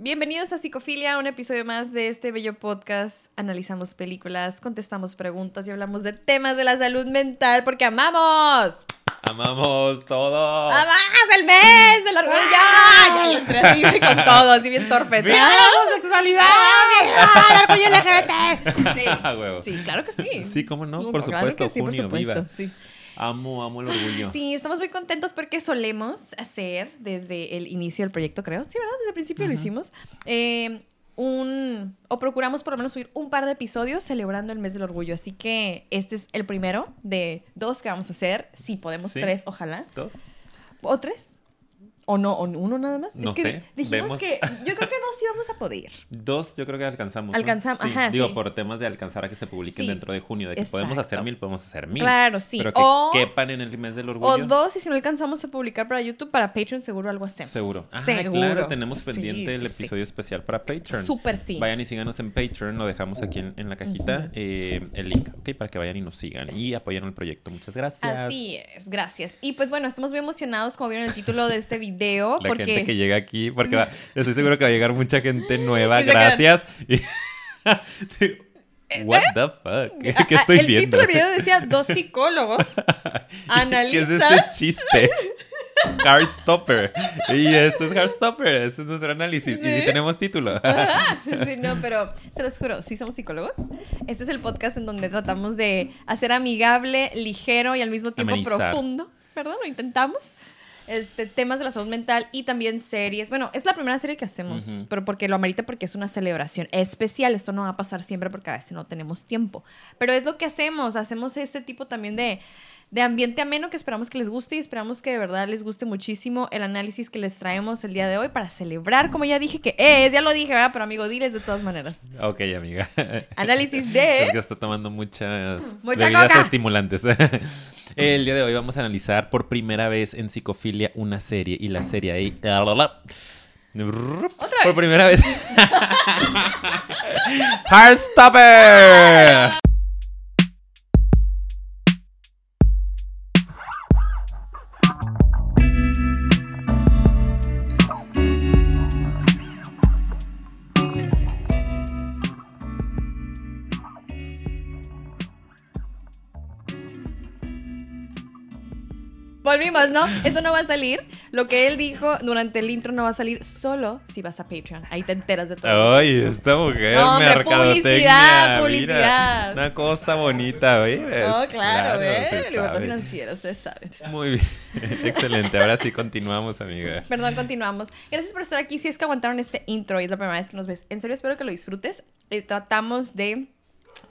Bienvenidos a Psicofilia, un episodio más de este bello podcast. Analizamos películas, contestamos preguntas y hablamos de temas de la salud mental porque amamos. Amamos todo. ¡Amamos el mes del orgullo! Ya, ya yo entré así con todo, así bien torpe. ¡Viva la homosexualidad! ¡Viva el orgullo LGBT! Sí. Ah, sí, claro que sí. Sí, cómo no, por claro supuesto, que sí, por junio, supuesto, viva. sí. Amo, amo el orgullo. Sí, estamos muy contentos porque solemos hacer desde el inicio del proyecto, creo. Sí, ¿verdad? Desde el principio lo hicimos. eh, un, o procuramos por lo menos subir un par de episodios celebrando el mes del orgullo. Así que este es el primero de dos que vamos a hacer. Si podemos Sí. tres, ojalá. ¿Dos? ¿O tres? ¿O no? ¿O uno nada más? No es que sé, dijimos vemos. que yo creo que dos sí vamos a poder. Dos, yo creo que alcanzamos. ¿no? Alcanzam- Sí, ajá, Digo, sí. por temas de alcanzar a que se publiquen Sí, dentro de junio. De que podemos hacer mil, podemos hacer mil. Claro, sí. Pero que o, quepan en el mes del o orgullo. dos, y si no alcanzamos a publicar para YouTube, para Patreon seguro algo hacemos. Seguro. Ah, Seguro. claro, tenemos pendiente el episodio especial para Patreon. Súper sí. Vayan y síganos en Patreon, lo dejamos aquí en, en la cajita, eh, el link, ¿ok? Para que vayan y nos sigan y apoyen el proyecto. Muchas gracias. Así es, gracias. Y pues bueno, estamos muy emocionados, como vieron el título de este video, La porque gente que llega aquí, porque va- estoy seguro que va a llegar mucha gente nueva, Y gracias. Y- What the fuck? ¿Qué, Ah, estoy el viendo? título del video decía dos psicólogos ¿Qué es analizan. este chiste? Heartstopper. Y esto es Heartstopper, este es nuestro análisis. Y Sí. si tenemos título. Ajá. Sí, no, pero se los juro, sí somos psicólogos. Este es el podcast en donde tratamos de hacer amigable, ligero y al mismo tiempo Amenizar. profundo. Perdón, lo intentamos. Este, temas de la salud mental y también series. Bueno, es la primera serie que hacemos, pero porque lo amerita porque es una celebración especial. Esto no va a pasar siempre porque a veces no tenemos tiempo. Pero es lo que hacemos. Hacemos este tipo también de, de ambiente ameno que esperamos que les guste y esperamos que de verdad les guste muchísimo el análisis que les traemos el día de hoy para celebrar, como ya dije que es, ya lo dije, ¿verdad? Pero amigo, diles de todas maneras. Ok, amiga. Análisis Es de... que está tomando muchas Mucha bebidas coca. estimulantes. El día de hoy vamos a analizar por primera vez en Psicofilia una serie y la serie ahí. Otra Por vez. primera vez. Heartstopper. Volvimos, ¿no? Eso no va a salir. Lo que él dijo durante el intro no va a salir solo si vas a Patreon. Ahí te enteras de todo. Ay, esta mujer, No, hombre, publicidad, mira, publicidad. una cosa bonita, ¿ves? No, claro, ¿eh? se Libertad financiera, ustedes saben. Muy bien. Excelente. Ahora sí continuamos, amiga. Perdón, continuamos. Gracias por estar aquí. Si es que aguantaron este intro y es la primera vez que nos ves. En serio, espero que lo disfrutes. Eh, tratamos de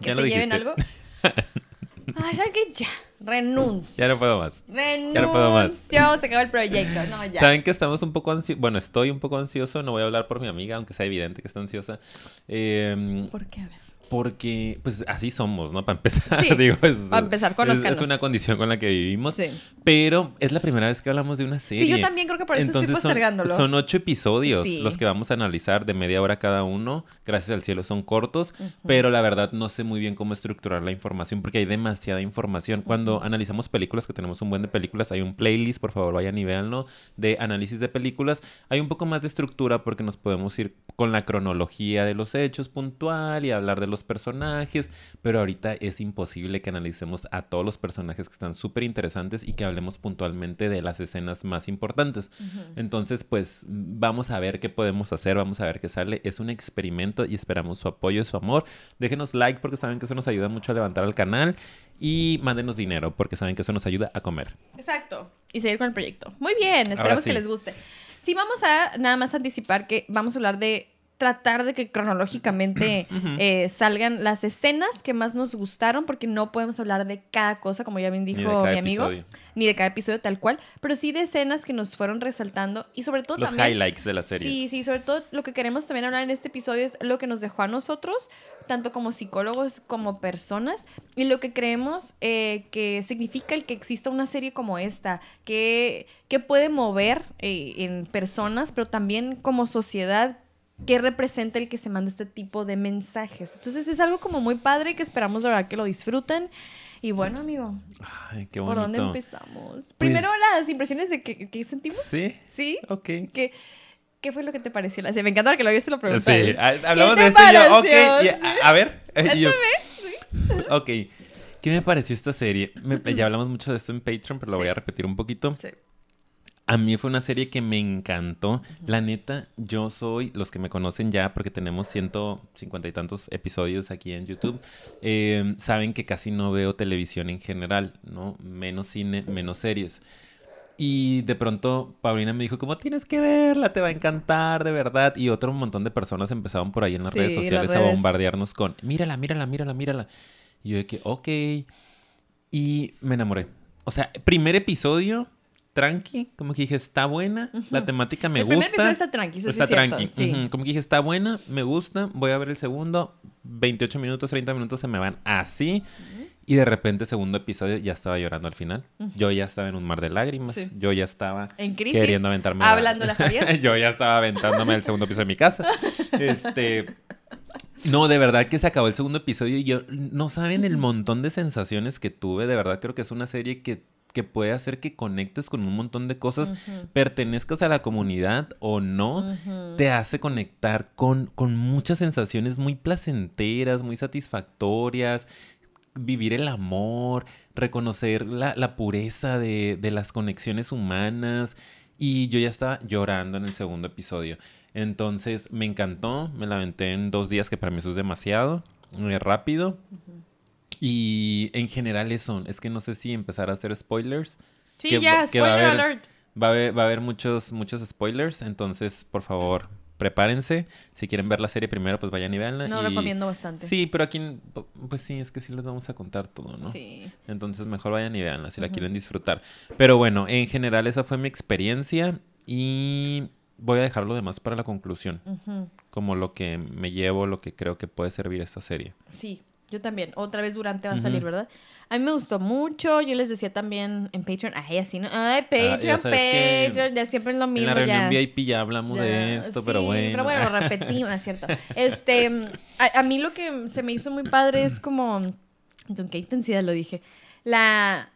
que Ya se lleven dijiste. algo. Ay, ¿saben qué? Ya. Renuncio. Ya no puedo más. Renuncio. no puedo más. Se acabó el proyecto. No, ya. Saben que estamos un poco ansiosos. Bueno, estoy un poco ansioso. No voy a hablar por mi amiga, aunque sea evidente que está ansiosa. Eh, ¿Por qué? A ver. Porque, pues así somos, ¿no? Para empezar, Sí, digo, es, para empezar, es, es una condición con la que vivimos. Sí. Pero es la primera vez que hablamos de una serie. Sí, yo también creo que por eso Entonces estoy son, postergándolo. son ocho episodios Sí. los que vamos a analizar de media hora cada uno. Gracias al cielo son cortos, pero la verdad no sé muy bien cómo estructurar la información porque hay demasiada información. Cuando analizamos películas, que tenemos un buen de películas, hay un playlist, por favor vayan y véanlo, de análisis de películas. Hay un poco más de estructura porque nos podemos ir con la cronología de los hechos puntual y hablar de los personajes, pero ahorita es imposible que analicemos a todos los personajes que están súper interesantes y que hablemos puntualmente de las escenas más importantes. Entonces, pues vamos a ver qué podemos hacer, vamos a ver qué sale. Es un experimento y esperamos su apoyo, su amor. Déjenos like porque saben que eso nos ayuda mucho a levantar al canal y mándenos dinero porque saben que eso nos ayuda a comer. Exacto. Y seguir con el proyecto. Muy bien, esperamos sí. que les guste. Sí, vamos a nada más anticipar que vamos a hablar de tratar de que cronológicamente eh, salgan las escenas que más nos gustaron, porque no podemos hablar de cada cosa, como ya bien dijo mi amigo, episodio. ni de cada episodio tal cual, pero sí de escenas que nos fueron resaltando y sobre todo Los también... highlights de la serie. Sí, sí, sobre todo lo que queremos también hablar en este episodio es lo que nos dejó a nosotros, tanto como psicólogos como personas, y lo que creemos eh, que significa el que exista una serie como esta, que, que puede mover eh, en personas, pero también como sociedad, que representa el que se manda este tipo de mensajes. Entonces es algo como muy padre que esperamos de verdad que lo disfruten. Y bueno, amigo, Ay, qué ¿por dónde empezamos? Primero las impresiones de que, que sentimos. Sí, ¿Sí? ok. ¿qué fue lo que te pareció la serie? Me encanta que lo oyes y lo pregunté. Sí, a- hablamos de esto yo, ok, y a, a ver, eh, yo, ok, ¿qué me pareció esta serie? Me- ya hablamos mucho de esto en Patreon, pero lo voy a repetir un poquito. Sí. A mí fue una serie que me encantó. La neta, yo soy, los que me conocen ya, porque tenemos ciento cincuenta y tantos episodios aquí en YouTube, eh, saben que casi no veo televisión en general, ¿no? Menos cine, menos series. Y de pronto Paulina me dijo, como tienes que verla, te va a encantar, de verdad. Y otro montón de personas empezaron por ahí en las Sí, redes las sociales a bombardearnos con, mírala, mírala, mírala, mírala. Y yo de que, ok. Y me enamoré. O sea, primer episodio, tranqui, como que dije, está buena, la temática me el gusta. primer episodio está tranqui, eso sí Está es cierto, tranqui. sí. Ujú, Como que dije, está buena, me gusta, voy a ver el segundo. 28 minutos, 30 minutos se me van así. Y de repente, segundo episodio, ya estaba llorando al final. Yo ya estaba en un mar de lágrimas. Sí. Yo ya estaba En crisis, queriendo aventarme. hablándole a Javier. Yo ya estaba aventándome el segundo episodio de mi casa. Este. No, de verdad que se acabó el segundo episodio y yo no saben el montón de sensaciones que tuve. De verdad creo que es una serie que, que puede hacer que conectes con un montón de cosas, pertenezcas a la comunidad o no, te hace conectar con, con muchas sensaciones muy placenteras, muy satisfactorias. Vivir el amor, reconocer la, la pureza de, de las conexiones humanas. Y yo ya estaba llorando en el segundo episodio. Entonces me encantó, me la aventé en dos días, que para mí eso es demasiado, muy rápido. Y en general eso, es que no sé si empezar a hacer spoilers. Sí, que- ya, que va a spoiler haber- alert. Va a haber, va a haber muchos, muchos spoilers, entonces por favor prepárense. Si quieren ver la serie primero, pues vayan y veanla. No y- recomiendo bastante. Sí, pero aquí, pues sí, es que sí les vamos a contar todo, ¿no? Sí. Entonces mejor vayan y veanla si la quieren disfrutar. Pero bueno, en general esa fue mi experiencia y voy a dejar lo demás para la conclusión. Como lo que me llevo, lo que creo que puede servir esta serie. Sí, yo también. Otra vez durante va a salir, ¿verdad? A mí me gustó mucho. Yo les decía también en Patreon. Ay, así no. Ay, Ah, ya Patreon, sabes que Patreon. Ya siempre es lo En mismo. la reunión ya. VIP ya hablamos de Ya, esto, pero sí, bueno. Pero bueno, lo repetimos, es cierto. Este, a, a mí lo que se me hizo muy padre es como, con qué intensidad lo dije, la,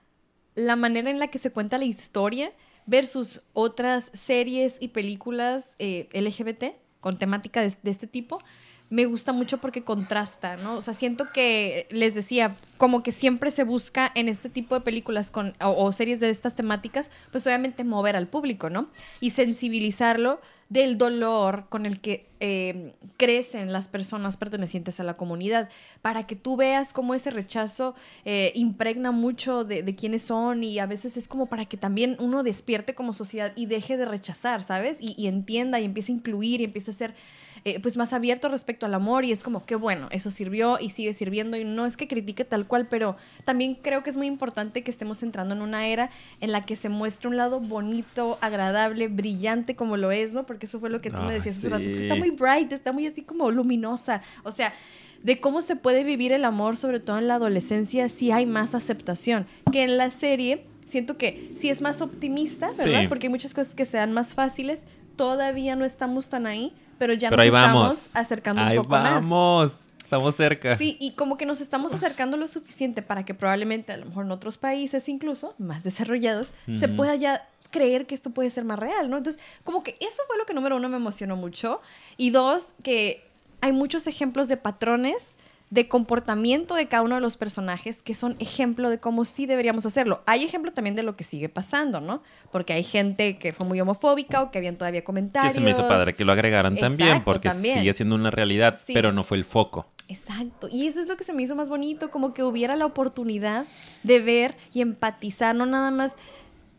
la manera en la que se cuenta la historia versus otras series y películas eh, LGBT con temática de, de este tipo. Me gusta mucho porque contrasta, ¿no? O sea, siento que, les decía, como que siempre se busca en este tipo de películas con, o, series de estas temáticas, pues obviamente mover al público, ¿no? Y sensibilizarlo del dolor con el que eh, crecen las personas pertenecientes a la comunidad, para que tú veas cómo ese rechazo eh, impregna mucho de, quiénes son y a veces es como para que también uno despierte como sociedad y deje de rechazar, ¿sabes? Y, entienda y empiece a incluir y empiece a ser eh, pues más abierto respecto al amor y es como que bueno, eso sirvió y sigue sirviendo y no es que critique tal cual, pero también creo que es muy importante que estemos entrando en una era en la que se muestre un lado bonito, agradable, brillante como lo es, ¿no? Porque eso fue lo que tú me Ah, decías hace rato, es que está sí. muy bright, está muy así como luminosa, o sea, de cómo se puede vivir el amor, sobre todo en la adolescencia, sí hay más aceptación que en la serie. Siento que sí es más optimista, ¿verdad? Sí. Porque hay muchas cosas que sean más fáciles. Todavía no estamos tan ahí, pero ya Pero nos estamos vamos. acercando Ahí un poco más. vamos. Estamos cerca. Sí, y como que nos estamos acercando lo suficiente para que probablemente, a lo mejor en otros países incluso, más desarrollados, se pueda ya creer que esto puede ser más real, ¿no? Entonces, como que eso fue lo que número uno me emocionó mucho. Y dos, que hay muchos ejemplos de patrones de comportamiento de cada uno de los personajes que son ejemplo de cómo sí deberíamos hacerlo. Hay ejemplo también de lo que sigue pasando, ¿no? Porque hay gente que fue muy homofóbica o que habían todavía Que comentarios. se me hizo padre que lo agregaran también, porque también. sigue siendo una realidad, Sí. pero no fue el foco. Exacto. Y eso es lo que se me hizo más bonito, como que hubiera la oportunidad de ver y empatizar, no nada más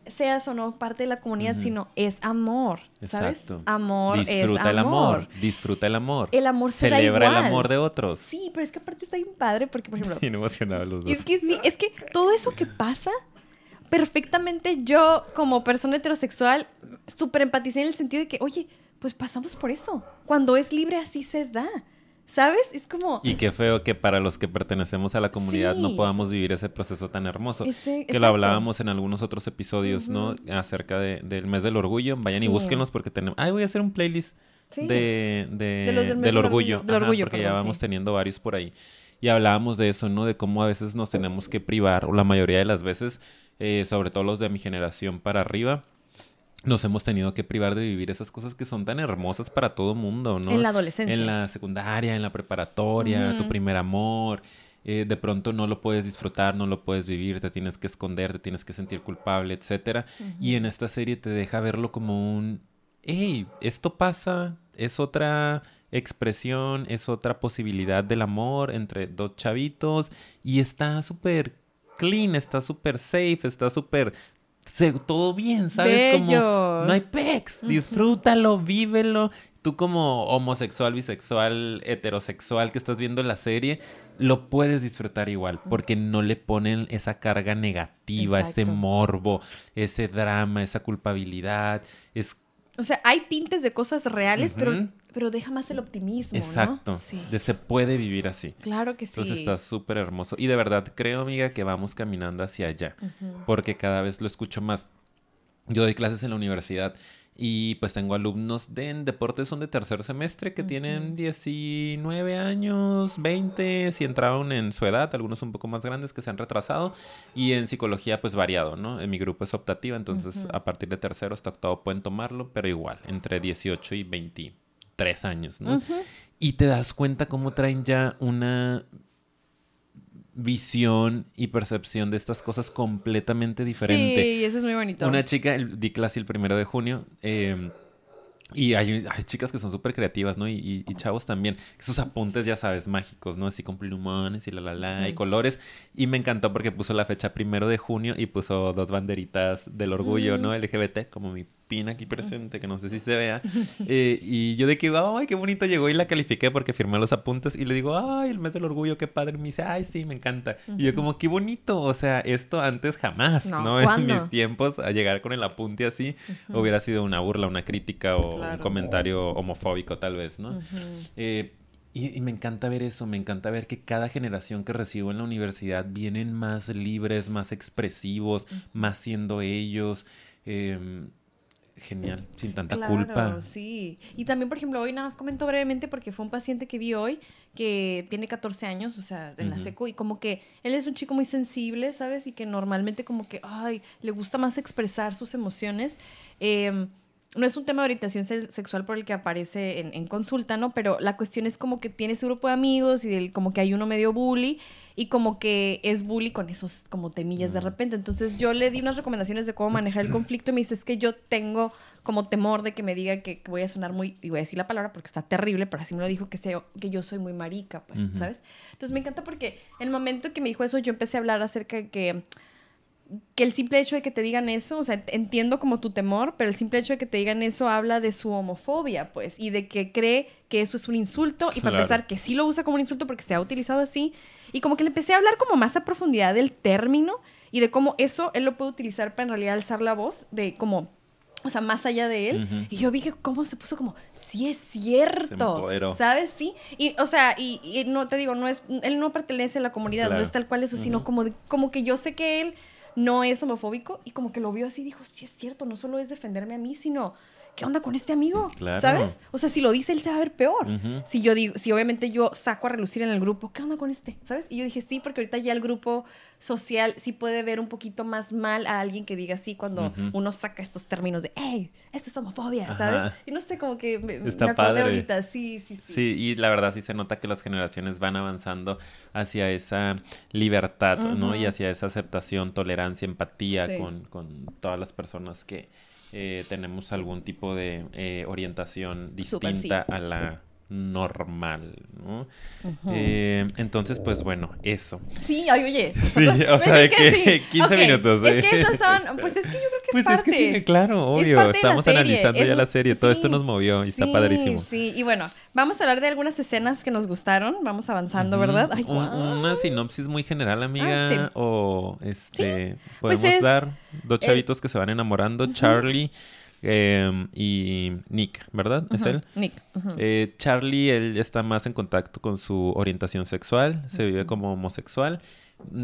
seas o no parte de la comunidad, sino es amor, ¿sabes? Exacto. Amor Disfruta es el amor. Disfruta el amor. El amor se da Celebra el igual. amor de otros. Sí, pero es que aparte está bien padre porque, por ejemplo, Bien emocionados los dos. es que sí, es que todo eso que pasa, perfectamente yo como persona heterosexual, súper empaticé en el sentido de que, oye, pues pasamos por eso. Cuando es libre así se da, ¿sabes? Es como... Y qué feo que para los que pertenecemos a la comunidad no podamos vivir ese proceso tan hermoso. Ese- que lo hablábamos en algunos otros episodios, ¿no? Acerca de- del mes del orgullo. Vayan y búsquenlos porque tenemos... Ay, voy a hacer un playlist Sí. de, de- De los del orgullo. orgullo, del Ajá, orgullo, porque ya vamos teniendo varios por ahí. Y hablábamos de eso, ¿no? De cómo a veces nos tenemos que privar, o la mayoría de las veces, eh, sobre todo los de mi generación para arriba, nos hemos tenido que privar de vivir esas cosas que son tan hermosas para todo mundo, ¿no? En la adolescencia. En la secundaria, en la preparatoria, tu primer amor. Eh, de pronto no lo puedes disfrutar, no lo puedes vivir, te tienes que esconder, te tienes que sentir culpable, etcétera. Y en esta serie te deja verlo como un, hey, esto pasa, es otra expresión, es otra posibilidad del amor entre dos chavitos y está súper clean, está súper safe, está súper todo bien, ¿sabes? Como no hay pex, disfrútalo, vívelo. Tú como homosexual, bisexual, heterosexual que estás viendo la serie, lo puedes disfrutar igual, porque no le ponen esa carga negativa, ese morbo, ese drama, esa culpabilidad. Es o sea, hay tintes de cosas reales, pero, pero deja más el optimismo, Exacto. Sí. De se puede vivir así. Claro que sí. Entonces está súper hermoso. Y de verdad creo, amiga, que vamos caminando hacia allá. Porque cada vez lo escucho más. Yo doy clases en la universidad y pues tengo alumnos de en deportes, son de tercer semestre, que tienen 19 años, 20, si entraron en su edad, algunos un poco más grandes que se han retrasado. Y en psicología, pues variado, ¿no? En mi grupo es optativa, entonces a partir de tercero hasta octavo pueden tomarlo, pero igual, entre 18 y 23 años, ¿no? Y te das cuenta cómo traen ya una visión y percepción de estas cosas completamente diferente. Sí, eso es muy bonito. Una chica, di clase el primero de junio, eh, y hay, hay, chicas que son súper creativas, ¿no? Y, y, chavos también. Sus apuntes, ya sabes, mágicos, ¿no? Así con plumones y la la la y colores. Y me encantó porque puso la fecha primero de junio y puso dos banderitas del orgullo, ¿no? LGBT, como mi pin aquí presente, que no sé si se vea. Eh, y yo de que, ay, qué bonito llegó y la califiqué porque firmé los apuntes y le digo, ay, el mes del orgullo, qué padre. me dice, ay, sí, me encanta. Y yo como, qué bonito. O sea, esto antes jamás, ¿no? En mis tiempos, a llegar con el apunte así, hubiera sido una burla, una crítica o un comentario homofóbico tal vez, ¿no? Eh, y, me encanta ver eso, me encanta ver que cada generación que recibo en la universidad vienen más libres, más expresivos, más siendo ellos. Em, genial, sin tanta claro, culpa. Sí, y también, por ejemplo, hoy nada más comento brevemente porque fue un paciente que vi hoy que tiene 14 años, o sea, en la seco, y como que él es un chico muy sensible, ¿sabes? Y que normalmente como que, ay, le gusta más expresar sus emociones. Eh, no es un tema de orientación sexual por el que aparece en, consulta, ¿no? Pero la cuestión es como que tiene ese grupo de amigos y como que hay uno medio bully y como que es bully con esos como temillas de repente. Entonces yo le di unas recomendaciones de cómo manejar el conflicto y me dice, es que yo tengo como temor de que me diga que, voy a sonar muy, y voy a decir la palabra porque está terrible, pero así me lo dijo que, sé, que yo soy muy marica, pues, ¿sabes? Entonces me encanta porque en el momento que me dijo eso yo empecé a hablar acerca de que que el simple hecho de que te digan eso, o sea, entiendo como tu temor, pero el simple hecho de que te digan eso habla de su homofobia, pues, y de que cree que eso es un insulto, y para empezar, que sí lo usa como un insulto porque se ha utilizado así, y como que le empecé a hablar como más a profundidad del término y de cómo eso él lo puede utilizar para en realidad alzar la voz, de como o sea, más allá de él. Y yo vi que cómo se puso como, sí es cierto. ¿Sabes? Sí. Y, o sea, y, no te digo, no es, él no pertenece a la comunidad, no es tal cual eso, sino como, como que yo sé que él no es homofóbico y como que lo vio así y dijo, sí es cierto, no solo es defenderme a mí, sino ¿qué onda con este amigo? ¿Sabes? O sea, si lo dice él se va a ver peor. Si yo digo, si obviamente yo saco a relucir en el grupo, ¿qué onda con este? ¿Sabes? Y yo dije, sí, porque ahorita ya el grupo social sí puede ver un poquito más mal a alguien que diga así cuando uno saca estos términos de, hey, esto es homofobia, ¿sabes? Y no sé, como que me, Está acordé ahorita, sí, sí, sí. Sí, y la verdad sí se nota que las generaciones van avanzando hacia esa libertad, ¿no? Y hacia esa aceptación, tolerancia, empatía con, con todas las personas que eh, tenemos algún tipo de eh, orientación distinta a la normal, ¿no? Eh, entonces, pues bueno, eso. Sí, ay, oye. Sí, o sea, de que, 15 minutos. Es que esos son, pues es que yo creo que es pues parte. Es que claro, obvio, estamos analizando ya la serie, todo esto nos movió y está padrísimo. Sí, y bueno, vamos a hablar de algunas escenas que nos gustaron, vamos avanzando, ¿verdad? una sinopsis muy general, amiga, ah, o este, pues podemos dar dos chavitos que se van enamorando, Charlie Em, y Nick, ¿verdad? ¿Es él? Nick. Eh, Charlie, él está más en contacto con su orientación sexual, se vive como homosexual.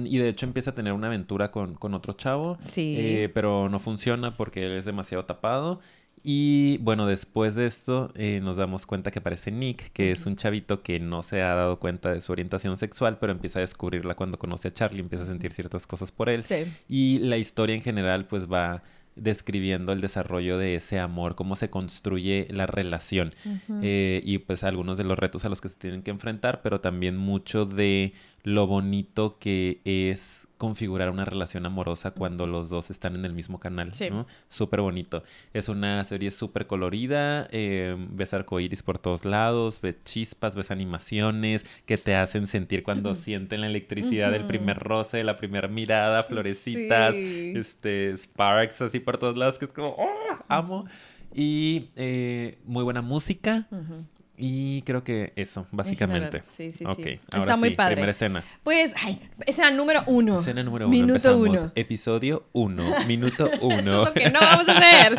Y de hecho empieza a tener una aventura con, otro chavo. Sí. Eh, pero no funciona porque él es demasiado tapado. Y bueno, después de esto eh, nos damos cuenta que aparece Nick, que es un chavito que no se ha dado cuenta de su orientación sexual, pero empieza a descubrirla cuando conoce a Charlie, empieza a sentir ciertas cosas por él. Sí. Y la historia en general pues va describiendo el desarrollo de ese amor, cómo se construye la relación. Eh, y pues algunos de los retos a los que se tienen que enfrentar, pero también mucho de lo bonito que es configurar una relación amorosa cuando los dos están en el mismo canal, ¿no? Súper bonito. Es una serie súper colorida, eh, ves arcoíris por todos lados, ves chispas, ves animaciones que te hacen sentir cuando sienten la electricidad del primer roce, de la primera mirada, florecitas, este, sparks así por todos lados, que es como, ¡oh! Amo. Y eh, muy buena música. Y creo que eso, básicamente. Sí, sí, sí. Está muy padre. Primera escena. Pues, ay, escena número uno. Escena número uno. Minuto uno. Episodio uno. Minuto uno. eso es lo que no vamos a hacer.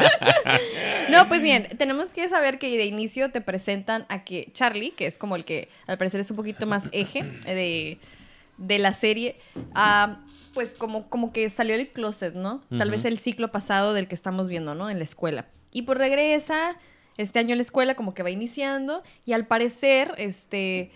no, pues bien, tenemos que saber que de inicio te presentan a que Charlie, que es como el que al parecer es un poquito más eje de, de la serie, ah, pues como, como que salió del closet, ¿no? Tal vez el ciclo pasado del que estamos viendo, ¿no? En la escuela. Y pues regresa este año en la escuela como que va iniciando y al parecer, este,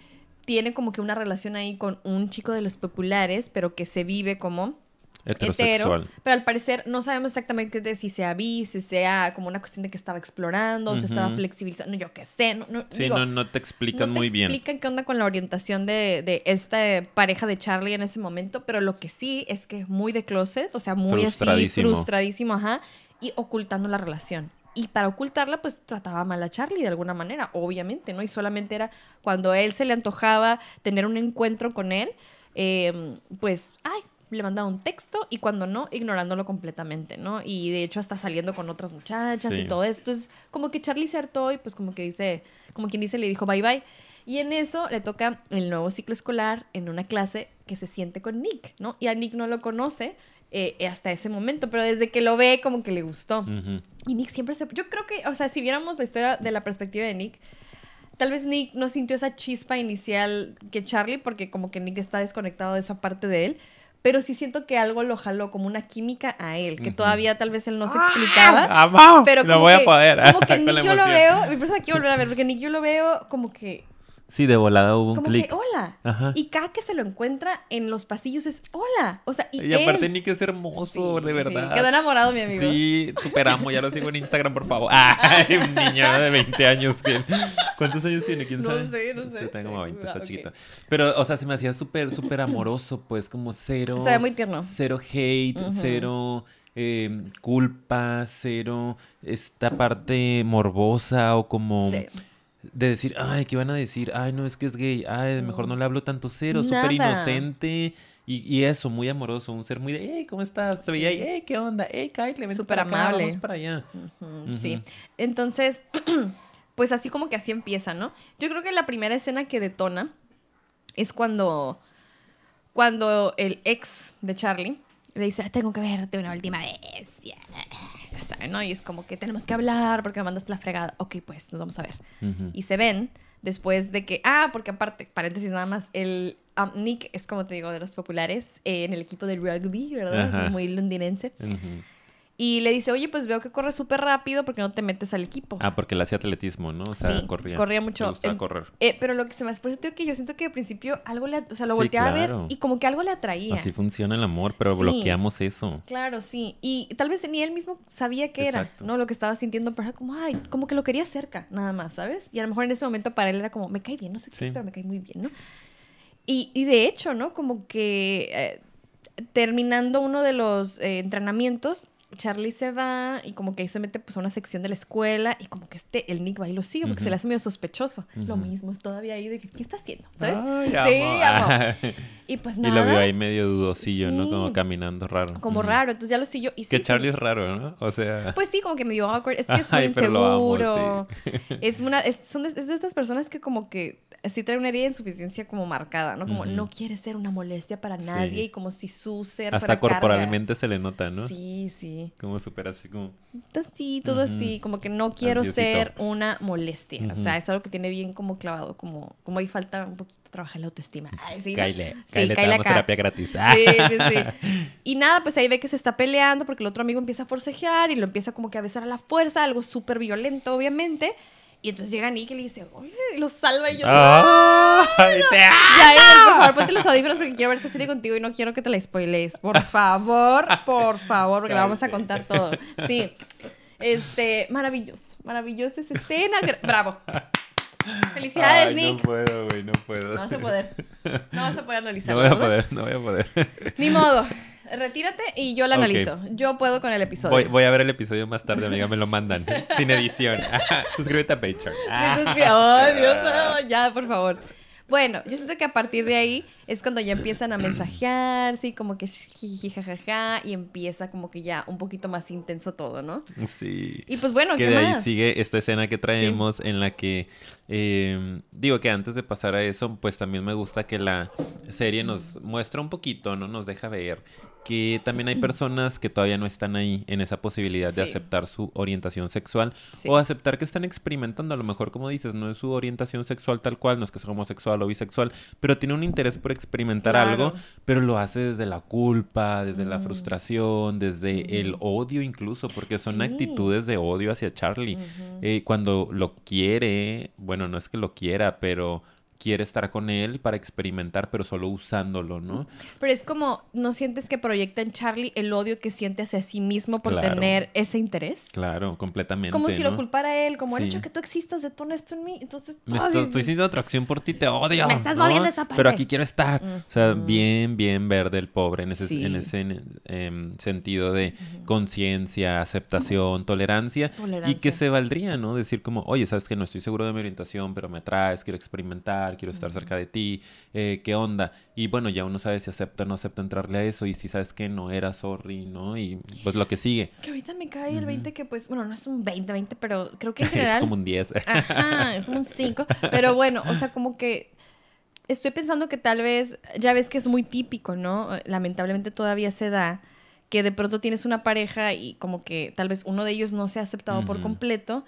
tiene como que una relación ahí con un chico de los populares, pero que se vive como hetero, pero al parecer no sabemos exactamente si sea bi, si sea como una cuestión de que estaba explorando, o se estaba flexibilizando, yo qué sé. No, no, sí, no, no, te explican muy bien. No te explican qué onda con la orientación de, de, esta pareja de Charlie en ese momento, pero lo que sí es que es muy de closet, o sea, muy así, frustradísimo, ajá, y ocultando la relación. Y para ocultarla, pues trataba mal a Charlie de alguna manera, obviamente, ¿no? Y solamente era cuando a él se le antojaba tener un encuentro con él, em, pues, ay, le mandaba un texto y cuando no, ignorándolo completamente, ¿no? Y de hecho hasta saliendo con otras muchachas y todo esto. Es como que Charlie se hartó y pues como que dice, como quien dice, le dijo bye bye. Y en eso le toca el nuevo ciclo escolar en una clase que se siente con Nick, ¿no? Y a Nick no lo conoce, eh, hasta ese momento, pero desde que lo ve como que le gustó. Y Nick siempre se... Yo creo que, o sea, si viéramos la historia de la perspectiva de Nick, tal vez Nick no sintió esa chispa inicial que Charlie, porque como que Nick está desconectado de esa parte de él. Pero sí siento que algo lo jaló como una química a él, que todavía tal vez él no se ¡Ah! explicaba. Pero como voy a poder. Como que Nick yo lo veo, mi persona quiero volver a ver, porque Nick yo lo veo como que Sí, de volada hubo un Como clic. Que, hola. Ajá. Y cada que se lo encuentra en los pasillos es hola. O sea, y, y aparte Nick es hermoso, de verdad. Sí. Quedó enamorado mi amigo. Sí, super amo. Ya lo sigo en Instagram, por favor. Ay, un niño de 20 años. ¿Cuántos años tiene? ¿Quién sabe? No sé, no sé. Sí, tengo como 20, está chiquito. Pero, o sea, se me hacía súper, súper amoroso, pues, como cero. O sea, muy tierno. Cero hate, cero. Eh, culpa, cero esta parte morbosa o como sí de decir, ay, ¿qué van a decir? Ay, no, es que es gay. Ay, mejor no le hablo tanto cero. Súper inocente. Y, y, eso, muy amoroso. Un ser muy de, hey, ¿cómo estás? Te veía, hey, ¿qué onda? Hey, Kyle, ven Súper amable. vamos para allá. Sí. Entonces, pues así como que así empieza, ¿no? Yo creo que la primera escena que detona es cuando, cuando el ex de Charlie le dice, tengo que verte una última vez. ¿No? Y es como que tenemos que hablar porque me mandaste la fregada. Ok, pues nos vamos a ver. Y se ven después de que, ah, porque aparte, paréntesis nada más, el um, Nick es como te digo, de los populares en el equipo de rugby, ¿verdad? Muy londinense. Y le dice, oye, pues veo que corre súper rápido porque no te metes al equipo. Ah, porque él hacía atletismo, ¿no? O sea, corría. corría mucho. Le correr. Eh, pero lo que se me hace, por eso digo que yo siento que al principio algo le, o sea, lo volteaba a ver y como que algo le atraía. Así funciona el amor, pero bloqueamos eso. Claro, sí. Y tal vez ni él mismo sabía qué era, ¿no? Lo que estaba sintiendo, pero era como, ay, como que lo quería cerca, nada más, ¿sabes? Y a lo mejor en ese momento para él era como, me cae bien, no sé qué, pero me cae muy bien, ¿no? Y, y de hecho, ¿no? Como que eh, terminando uno de los eh, entrenamientos, Charlie se va y como que ahí se mete pues a una sección de la escuela y como que este, el Nick va y lo sigue porque se le hace medio sospechoso. Lo mismo es todavía ahí de que, ¿qué está haciendo? ¿Sabes? sí, Y pues nada. Y lo vio ahí medio dudosillo, ¿no? Como caminando raro. Como raro, entonces ya lo siguió. Y que Charlie es raro, ¿no? O sea. Pues sí, como que medio awkward. Es que es muy inseguro. es una, es, son de, es de estas personas que como que sí trae una herida de insuficiencia como marcada, ¿no? Como no quiere ser una molestia para nadie y como si su ser Hasta corporalmente se le nota, ¿no? Sí, sí. Como súper así como... Sí, todo así, como que no quiero ser una molestia. O sea, es algo que tiene bien como clavado, como, como ahí falta un poquito trabajar la autoestima. Ay, sí, Kyle, sí, Kyle, terapia gratis. Sí, sí, sí. Y nada, pues ahí ve que se está peleando porque el otro amigo empieza a forcejear y lo empieza como que a besar a la fuerza, algo súper violento, obviamente. Y entonces llega Nick y le dice, oye, lo salva y yo. Ay, te. Ya, Eden, por favor, ponte los audífonos porque quiero ver esa serie contigo y no quiero que te la spoilees. Por favor, por favor, porque la vamos a contar todo. Sí. Este, maravilloso, maravillosa esa escena. Bravo. Felicidades, Ay, Nick. No puedo, güey, no puedo. No vas a poder. No vas a poder No analizarlo. voy a poder, no voy a poder. Ni modo. Retírate y yo la analizo. Yo puedo con el episodio. Voy, voy a ver el episodio más tarde, amiga, me lo mandan. Sin edición. Suscríbete a Patreon. Ay, Dios, no, ya, por favor. Bueno, yo siento que a partir de ahí es cuando ya empiezan a mensajear, sí, como que jajaja, y empieza como que ya un poquito más intenso todo, ¿no? Sí. Y pues bueno, que ¿qué de ahí sigue esta escena que traemos en la que eh, digo que antes de pasar a eso pues también me gusta que la serie nos muestra un poquito no nos deja ver que también hay personas que todavía no están ahí en esa posibilidad de Sí. aceptar su orientación sexual Sí. o aceptar que están experimentando a lo mejor como dices no es su orientación sexual tal cual no es que sea homosexual o bisexual pero tiene un interés por experimentar Claro. algo pero lo hace desde la culpa desde la Mm. frustración desde el Ujú. odio incluso porque son Sí. actitudes de odio hacia Charlie eh, cuando lo quiere, bueno, no es que lo quiera, pero quiere estar con él para experimentar, pero solo usándolo, ¿no? Pero es como, ¿no sientes que proyecta en Charlie el odio que siente hacia sí mismo por Claro. tener ese interés? Claro, completamente. Como si lo culpara él, como el hecho que tú existas, detona esto en mí. Entonces, Me estoy, estoy sintiendo atracción por ti, te odio. Me estás ¿no? moviendo esta parte. Pero aquí quiero estar. O sea, bien, bien verde el pobre en ese, Sí. en ese em, sentido de conciencia, aceptación, tolerancia. Y Tolerancia. que se valdría, ¿no? Decir como, oye, sabes que no estoy seguro de mi orientación, pero me atraes, quiero experimentar, quiero estar cerca de ti, eh, ¿qué onda? Y bueno, ya uno sabe si acepta o no acepta entrarle a eso, y si sabes que no era, sorry, ¿no? Y pues lo que sigue. Que ahorita me cae el Ujú. 20 que pues, bueno, no es un 20, 20, pero creo que en es general... como un 10. Ajá, es como un 5. Pero bueno, o sea, como que estoy pensando que tal vez, ya ves que es muy típico, ¿no? Lamentablemente todavía se da que de pronto tienes una pareja y como que tal vez uno de ellos no se ha aceptado por completo.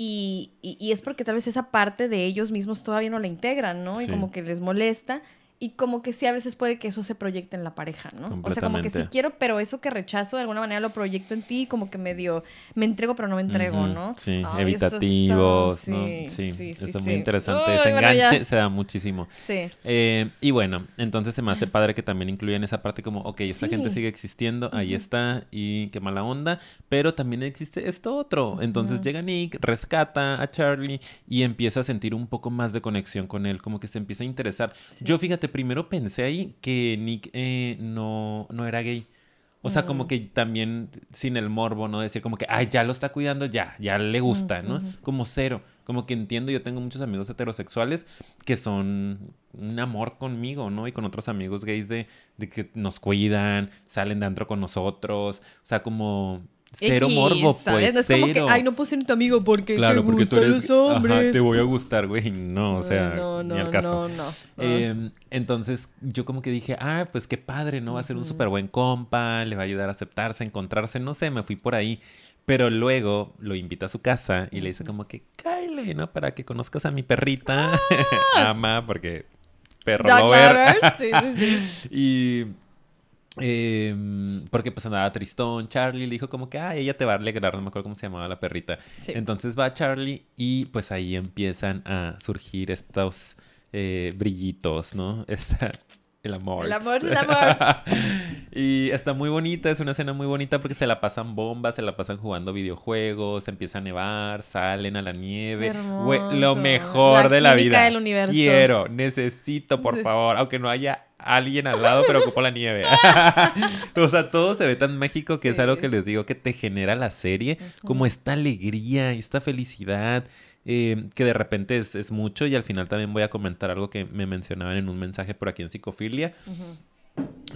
Y, y- y es porque tal vez esa parte de ellos mismos todavía no la integran, ¿no? Y como que les molesta. Y como que sí, a veces puede que eso se proyecte en la pareja, ¿no? O sea, como que sí quiero, pero eso que rechazo de alguna manera lo proyecto en ti, como que medio me entrego, pero no me entrego, ¿no? Sí, Ay, eso está- evitativos, ¿no? sí, Sí, sí, sí, sí. muy interesante. Uy, Ese bueno, ya. enganche se da muchísimo. Sí. Eh, y bueno, entonces se me hace padre que también incluyan esa parte como, ok, esta gente sigue existiendo, ahí está, y qué mala onda, pero también existe esto otro. Entonces llega Nick, rescata a Charlie y empieza a sentir un poco más de conexión con él, como que se empieza a interesar. Yo fíjate, primero pensé ahí que Nick eh, no, no era gay. O sea, como Mm. que también sin el morbo, ¿no? Decir como que, ay, ya lo está cuidando, ya, ya le gusta, ¿no? Como cero. Como que entiendo, yo tengo muchos amigos heterosexuales que son un amor conmigo, ¿no? Y con otros amigos gays de, de que nos cuidan, salen de antro con nosotros. O sea, como cero X, morbo, ¿sabes? pues, No es como que, ay, no puedo ser tu amigo porque Claro, te porque tú gustan eres... los ajá, hombres. te voy a gustar, güey. No, o sea, no, no, ni al caso. no, no. no. Eh, entonces yo como que dije, ah, pues qué padre, ¿no? Va a ser un súper buen compa, le va a ayudar a aceptarse, encontrarse, no sé, me fui por ahí. Pero luego lo invita a su casa y le dice como que, cáele, ¿no? Para que conozcas a mi perrita. Ama, porque perro Dog lover. lover, sí, sí, sí. y... em, porque pues andaba tristón, Charlie le dijo como que, ay, ella te va a alegrar, no me acuerdo cómo se llamaba la perrita. Sí. Entonces va Charlie y pues ahí empiezan a surgir estos eh, brillitos, ¿no? Esta- el amor. El amor, el amor. y está muy bonita, es una escena muy bonita porque se la pasan bombas, se la pasan jugando videojuegos, empieza a nevar, salen a la nieve. Lo mejor La de la vida. del universo. Quiero, necesito, por Sí. favor, aunque no haya alguien al lado, pero ocupo la nieve. o sea, todo se ve tan mágico que es algo que les digo que te genera la serie, como esta alegría, esta felicidad, eh, que de repente es, es mucho y al final también voy a comentar algo que me mencionaban en un mensaje por aquí en Psicofilia.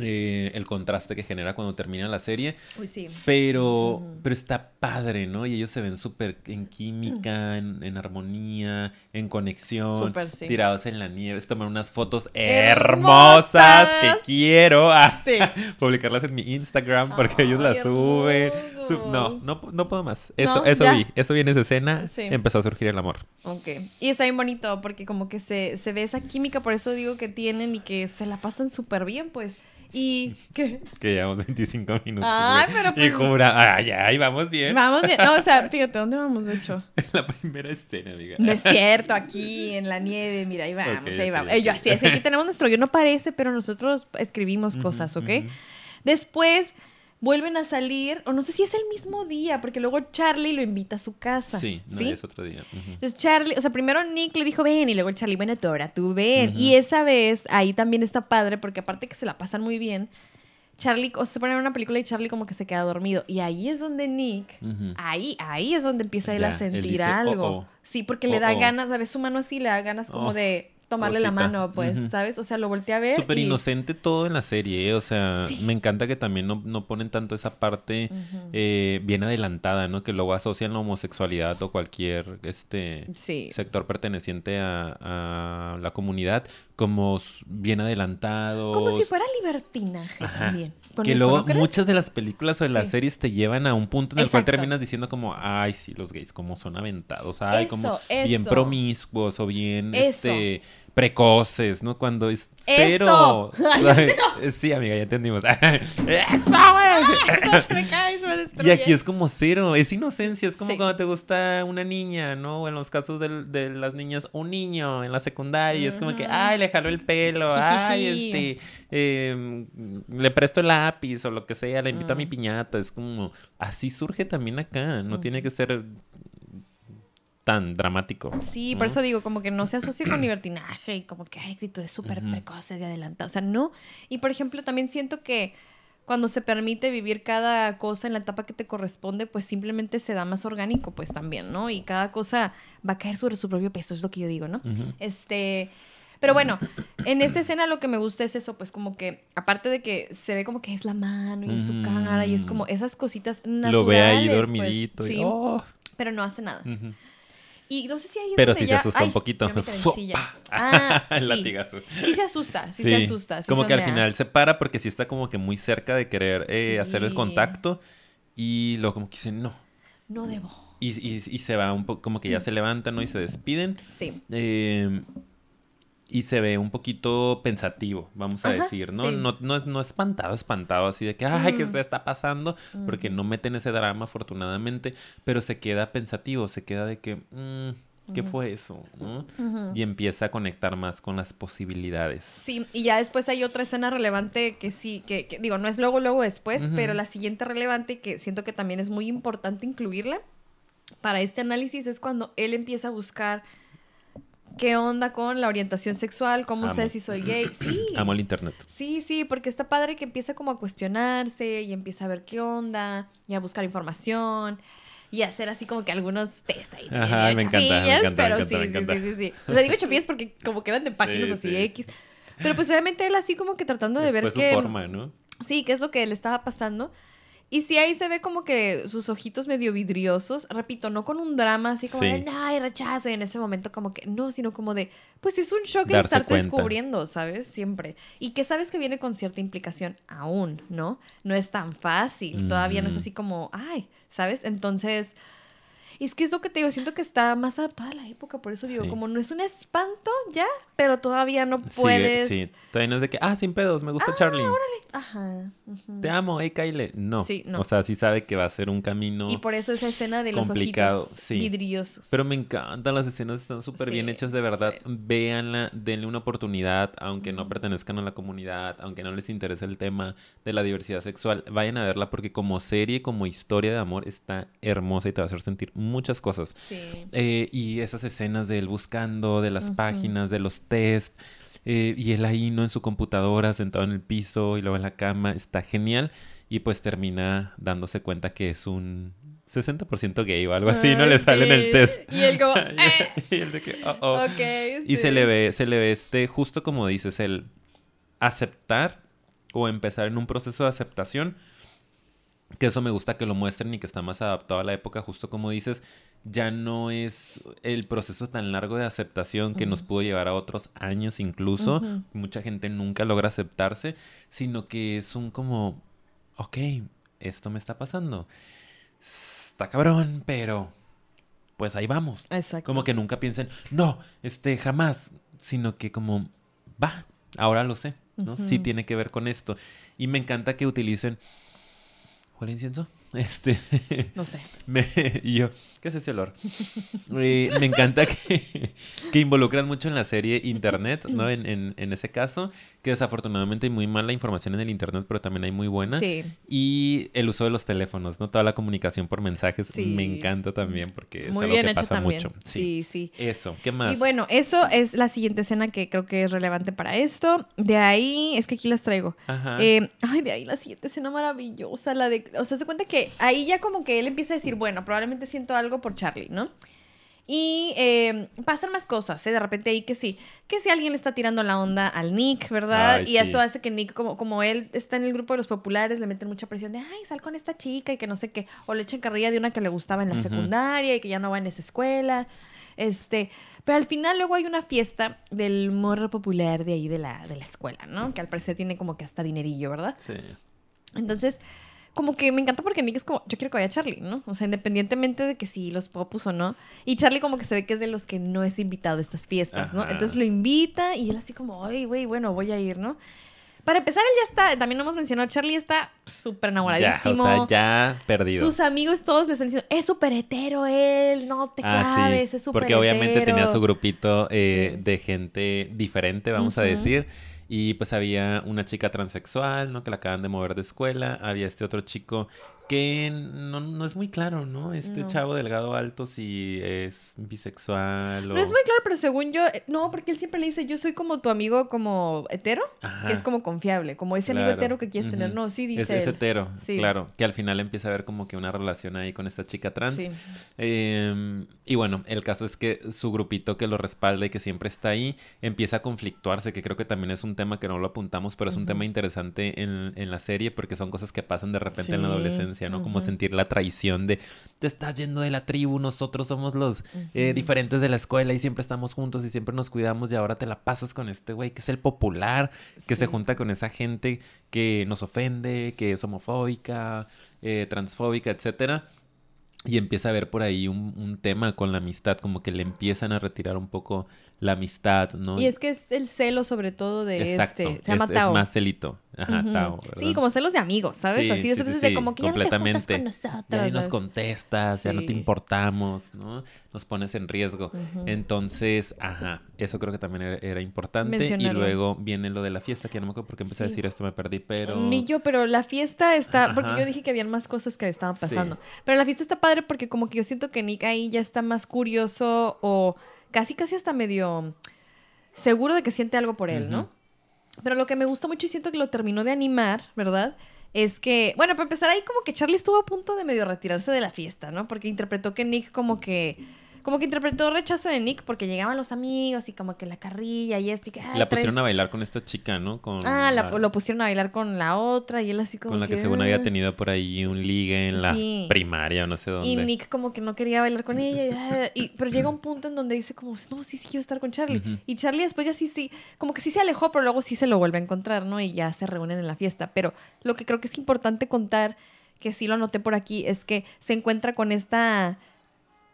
Eh, el contraste que genera cuando termina la serie, Uy, sí. pero, pero está padre, ¿no? Y ellos se ven súper en química, en, en armonía, en conexión, Súper, sí. tirados en la nieve, se toman unas fotos Hermosas. hermosas que quiero Sí. publicarlas en mi Instagram porque ellos las suben. Su- no, no, no puedo más. Eso, No, eso ya. vi, eso vi en esa escena, empezó a surgir el amor. Ok. Y está bien bonito porque como que se, se ve esa química, por eso digo que tienen y que se la pasan súper bien, pues. Y que... Que llevamos 25 minutos. Ay, pero Y pues- jura, ay, ay, vamos bien. Vamos bien. No, o sea, fíjate, ¿dónde vamos, de hecho? La primera escena, amiga. No es cierto, aquí en la nieve, mira, ahí vamos, ahí vamos. Eh, yo así es que aquí tenemos nuestro yo no parece, pero nosotros escribimos cosas, ¿ok? Después vuelven a salir, o no sé si es el mismo día, porque luego Charlie lo invita a su casa. Sí, no, ¿sí? es otro día. Entonces Charlie, o sea, primero Nick le dijo ven y luego Charlie, bueno, tú ahora tú ven. Y esa vez ahí también está padre porque aparte que se la pasan muy bien, Charlie, o sea, se ponen una película y Charlie como que se queda dormido. Y ahí es donde Nick, ahí, ahí es donde empieza él a él sentir dice, algo. "Oh, oh". Sí, porque le da ganas, ¿sabes? Su mano así le da ganas como Oh, de tomarle la mano, pues. ¿sabes? O sea, lo voltea a ver. Súper y- inocente todo en la serie, ¿eh? o sea, Sí. me encanta que también no, no ponen tanto esa parte eh, bien adelantada, ¿no? Que luego asocian la homosexualidad o cualquier este Sí. sector perteneciente a, a la comunidad como bien adelantado. Como si fuera libertinaje Ajá. también. Que luego muchas de las películas o de las series te llevan a un punto en el cual terminas diciendo como, ay, sí, los gays como son aventados, ay, como Eso, bien promiscuos o bien Eso. este precoces, ¿no? Cuando es Eso. cero. Ay, sí, amiga, ya entendimos. ¡Eso, güey! No, se me cae, se me y destruye. aquí es como cero, es inocencia, es como Sí. cuando te gusta una niña, ¿no? O en los casos de, las niñas, un niño en la secundaria, es como que, ay, le jaló el pelo, ay, este, eh, le presto el lápiz o lo que sea, le invito a mi Mm. piñata, es como, así surge también acá, no tiene que ser tan dramático. Sí, ¿no? por eso digo, como que no se asocia con libertinaje y como que hay actitudes súper Ujú. precoces y adelantadas. O sea, no. Y por ejemplo, también siento que cuando se permite vivir cada cosa en la etapa que te corresponde, pues simplemente se da más orgánico, pues también, ¿no? Y cada cosa va a caer sobre su propio peso, es lo que yo digo, ¿no? Este. Pero bueno, en esta escena lo que me gusta es eso, pues como que, aparte de que se ve como que es la mano y su cara y es como esas cositas naturales. Lo ve ahí pues, dormidito. y, sí, oh. pero no hace nada. Ujú. Y no sé si ahí es Pero sí se asusta Ay, un poquito. Ah, El sí. latigazo. Sí se asusta, sí, se asusta. sí como que al final se para porque sí está como que muy cerca de querer eh, hacer el contacto y luego como que dice no. No debo. Y, y- y se va un poco, como que ya se levantan, ¿no? Y se despiden. Sí. Eh, y se ve un poquito pensativo, vamos a Ajá, decir, ¿no? sí. No, no, no espantado, espantado, así de que, ay, ¿qué Mm. se está pasando? Porque no meten ese drama, afortunadamente, pero se queda pensativo, se queda de que, mm, ¿qué fue eso? Y empieza a conectar más con las posibilidades. Sí, y ya después hay otra escena relevante que sí, que, que- digo, no es luego, luego después, pero la siguiente relevante que siento que también es muy importante incluirla para este análisis es cuando él empieza a buscar qué onda con la orientación sexual, cómo sé si soy gay. Sí. Amo el internet. Sí, sí, porque está padre que empieza como a cuestionarse y empieza a ver qué onda y a buscar información y a hacer así como que algunos test ahí. Ajá, me encanta, me chapillas, encanta, me pero encanta, me sí, sí, encanta. sí, sí, sí. O sea, digo chapillas porque como quedan de páginas Sí, así sí. X. Pero pues obviamente él así como que tratando de ver Fue su qué... forma, ¿no? Sí, qué es lo que le estaba pasando. Y sí, ahí se ve como que sus ojitos medio vidriosos, repito, no con un drama así como Sí. de, ay, rechazo, y en ese momento como que, no, sino como de, pues es un shock el estarte cuenta. descubriendo, ¿sabes? Siempre. Y que sabes que viene con cierta implicación aún, ¿no? No es tan fácil, todavía no es Ujú. así como, ay, ¿sabes? Entonces... Es que es lo que te digo, siento que está más adaptada a la época, por eso digo, Sí. como no es un espanto ya, pero todavía no puedes... sí, todavía no es de que, ah, sin pedos, me gusta Charlie. Ajá. ujú. Te amo, hey, Kyle. No. Sí, no. O sea, sí sabe que va a ser un camino. Y por eso esa escena de los complicado, ojitos sí. vidriosos. Pero me encantan las escenas, están súper bien Sí, hechas, de verdad. sí. Véanla, denle una oportunidad, aunque no pertenezcan a la comunidad, aunque no les interese el tema de la diversidad sexual, vayan a verla porque como serie, como historia de amor, está hermosa y te va a hacer sentir muchas cosas. Sí. Eh, y esas escenas de él buscando, de las páginas, de los test, eh, y él ahí, ¿no? En su computadora, sentado en el piso y luego en la cama, está genial. Y pues termina dándose cuenta que es un 60% gay o algo así, ¿no? Le sale en el sí. test. Y él como, "Eh". y él de que, "Oh, oh". Ok. Y se sí. le ve, se le ve este, justo como dices, el aceptar o empezar en un proceso de aceptación. Que eso me gusta que lo muestren y que está más adaptado a la época, justo como dices, ya no es el proceso tan largo de aceptación que nos pudo llevar a otros años incluso. Mucha gente nunca logra aceptarse, sino que es un como, ok, esto me está pasando. Está cabrón, pero pues ahí vamos. Exacto. Como que nunca piensen, no, este, jamás, sino que como, va, ahora lo sé. ¿no? Sí tiene que ver con esto. Y me encanta que utilicen... ¿Huele incienso? Este. No sé. Me, y yo, ¿qué es ese olor? Eh, me encanta que, que involucran mucho en la serie Internet, ¿no? En, en, en, ese caso, que desafortunadamente hay muy mala información en el Internet, pero también hay muy buena. Sí. Y el uso de los teléfonos, ¿no? Toda la comunicación por mensajes Sí. me encanta también porque es Muy algo bien que hecho pasa también. mucho. Sí, sí. Eso, ¿qué más? Y bueno, eso es la siguiente escena que creo que es relevante para esto. De ahí, es que aquí las traigo. Ajá. Eh, ay, de ahí la siguiente escena maravillosa, la de... O sea, se cuenta que ahí ya como que él empieza a decir, bueno, probablemente siento algo por Charlie, ¿no? Y eh, pasan más cosas, ¿eh? De repente ahí que sí, que si alguien le está tirando la onda al Nick, ¿verdad? Ay, y sí. eso hace que Nick, como, como él está en el grupo de los populares, le meten mucha presión de, ay, sal con esta chica y que no sé qué. O le echan carrilla de una que le gustaba en la secundaria y que ya no va en esa escuela. Este, pero al final luego hay una fiesta del morro popular de ahí de la, de la escuela, ¿no? Que al parecer tiene como que hasta dinerillo, ¿verdad? Sí. Entonces, como que me encanta porque Nick es como, yo quiero que vaya Charlie, ¿no? O sea, independientemente de que si los popus o no. Y Charlie como que se ve que es de los que no es invitado a estas fiestas, ¿no? Entonces lo invita y él así como, ay, güey, bueno, voy a ir, ¿no? Para empezar, él ya está, también lo hemos mencionado, Charlie está súper Ya, enamoradísimo. o sea, ya perdido. Sus amigos todos le están diciendo, es súper hetero él, no te Ah, claves, sí, es súper porque obviamente tenía hetero". su grupito eh, Sí. de gente diferente, vamos a decir. Y pues había una chica transexual, ¿no? Que la acaban de mover de escuela. Había este otro chico que no, no es muy claro, ¿no? Este No. chavo delgado alto si es bisexual o... No es muy claro, pero según yo, eh, no, porque él siempre le dice, yo soy como tu amigo como hetero, Ajá, que es como confiable, como ese amigo hetero que quieres tener. No, sí, dice Es, es hetero, Sí. claro. Que al final empieza a ver como que una relación ahí con esta chica trans. Sí. Eh, y bueno, el caso es que su grupito que lo respalda y que siempre está ahí empieza a conflictuarse, que creo que también es un tema que no lo apuntamos, pero es un tema interesante en, en la serie porque son cosas que pasan de repente en la Sí, ¿no? Como sentir la traición de te estás yendo de la tribu, nosotros somos los eh, diferentes de la escuela y siempre estamos juntos y siempre nos cuidamos y ahora te la pasas con este güey que es el popular, que se junta con esa gente que nos ofende, que es homofóbica, eh, transfóbica, etcétera. Y empieza a ver por ahí un, un tema con la amistad, como que le empiezan a retirar un poco la amistad, ¿no? Y es que es el celo sobre todo de Exacto, este. Se llama es, es Tao. más celito. Ajá, Ujú. Tao, Sí, como celos de amigos, ¿sabes? Sí, Así de sí, veces sí, de como que ya no te juntas completamente. con nosotros. Ya nos contestas, ya no te importamos, ¿no? Nos pones en riesgo. Entonces, ajá, eso creo que también era, era importante. Y luego viene lo de la fiesta, que ya no me acuerdo por qué empecé a decir esto, me perdí, pero... Ni yo, pero la fiesta está. Porque yo dije que habían más cosas que estaban pasando. Pero la fiesta está padre porque, como que yo siento que Nick ahí ya está más curioso o casi, casi hasta medio seguro de que siente algo por él, ¿no? Pero lo que me gusta mucho y siento que lo terminó de animar, ¿verdad? Es que, bueno, para empezar ahí como que Charlie estuvo a punto de medio retirarse de la fiesta, ¿no? Porque interpretó que Nick como que, como que interpretó rechazo de Nick porque llegaban los amigos y como que la carrilla y esto y que... "Ay, La pusieron traes-". a bailar con esta chica, ¿no? Con Ah, la- la- lo pusieron a bailar con la otra y él así como con la que que, según había tenido por ahí un ligue en la Sí. primaria o no sé dónde. Y Nick como que no quería bailar con ella. y, ah, y- pero llega un punto en donde dice como, no, sí, sí quiero estar con Charlie. Y Charlie después ya sí, sí, como que sí se alejó, pero luego sí se lo vuelve a encontrar, ¿no? Y ya se reúnen en la fiesta. Pero lo que creo que es importante contar, que sí lo anoté por aquí, es que se encuentra con esta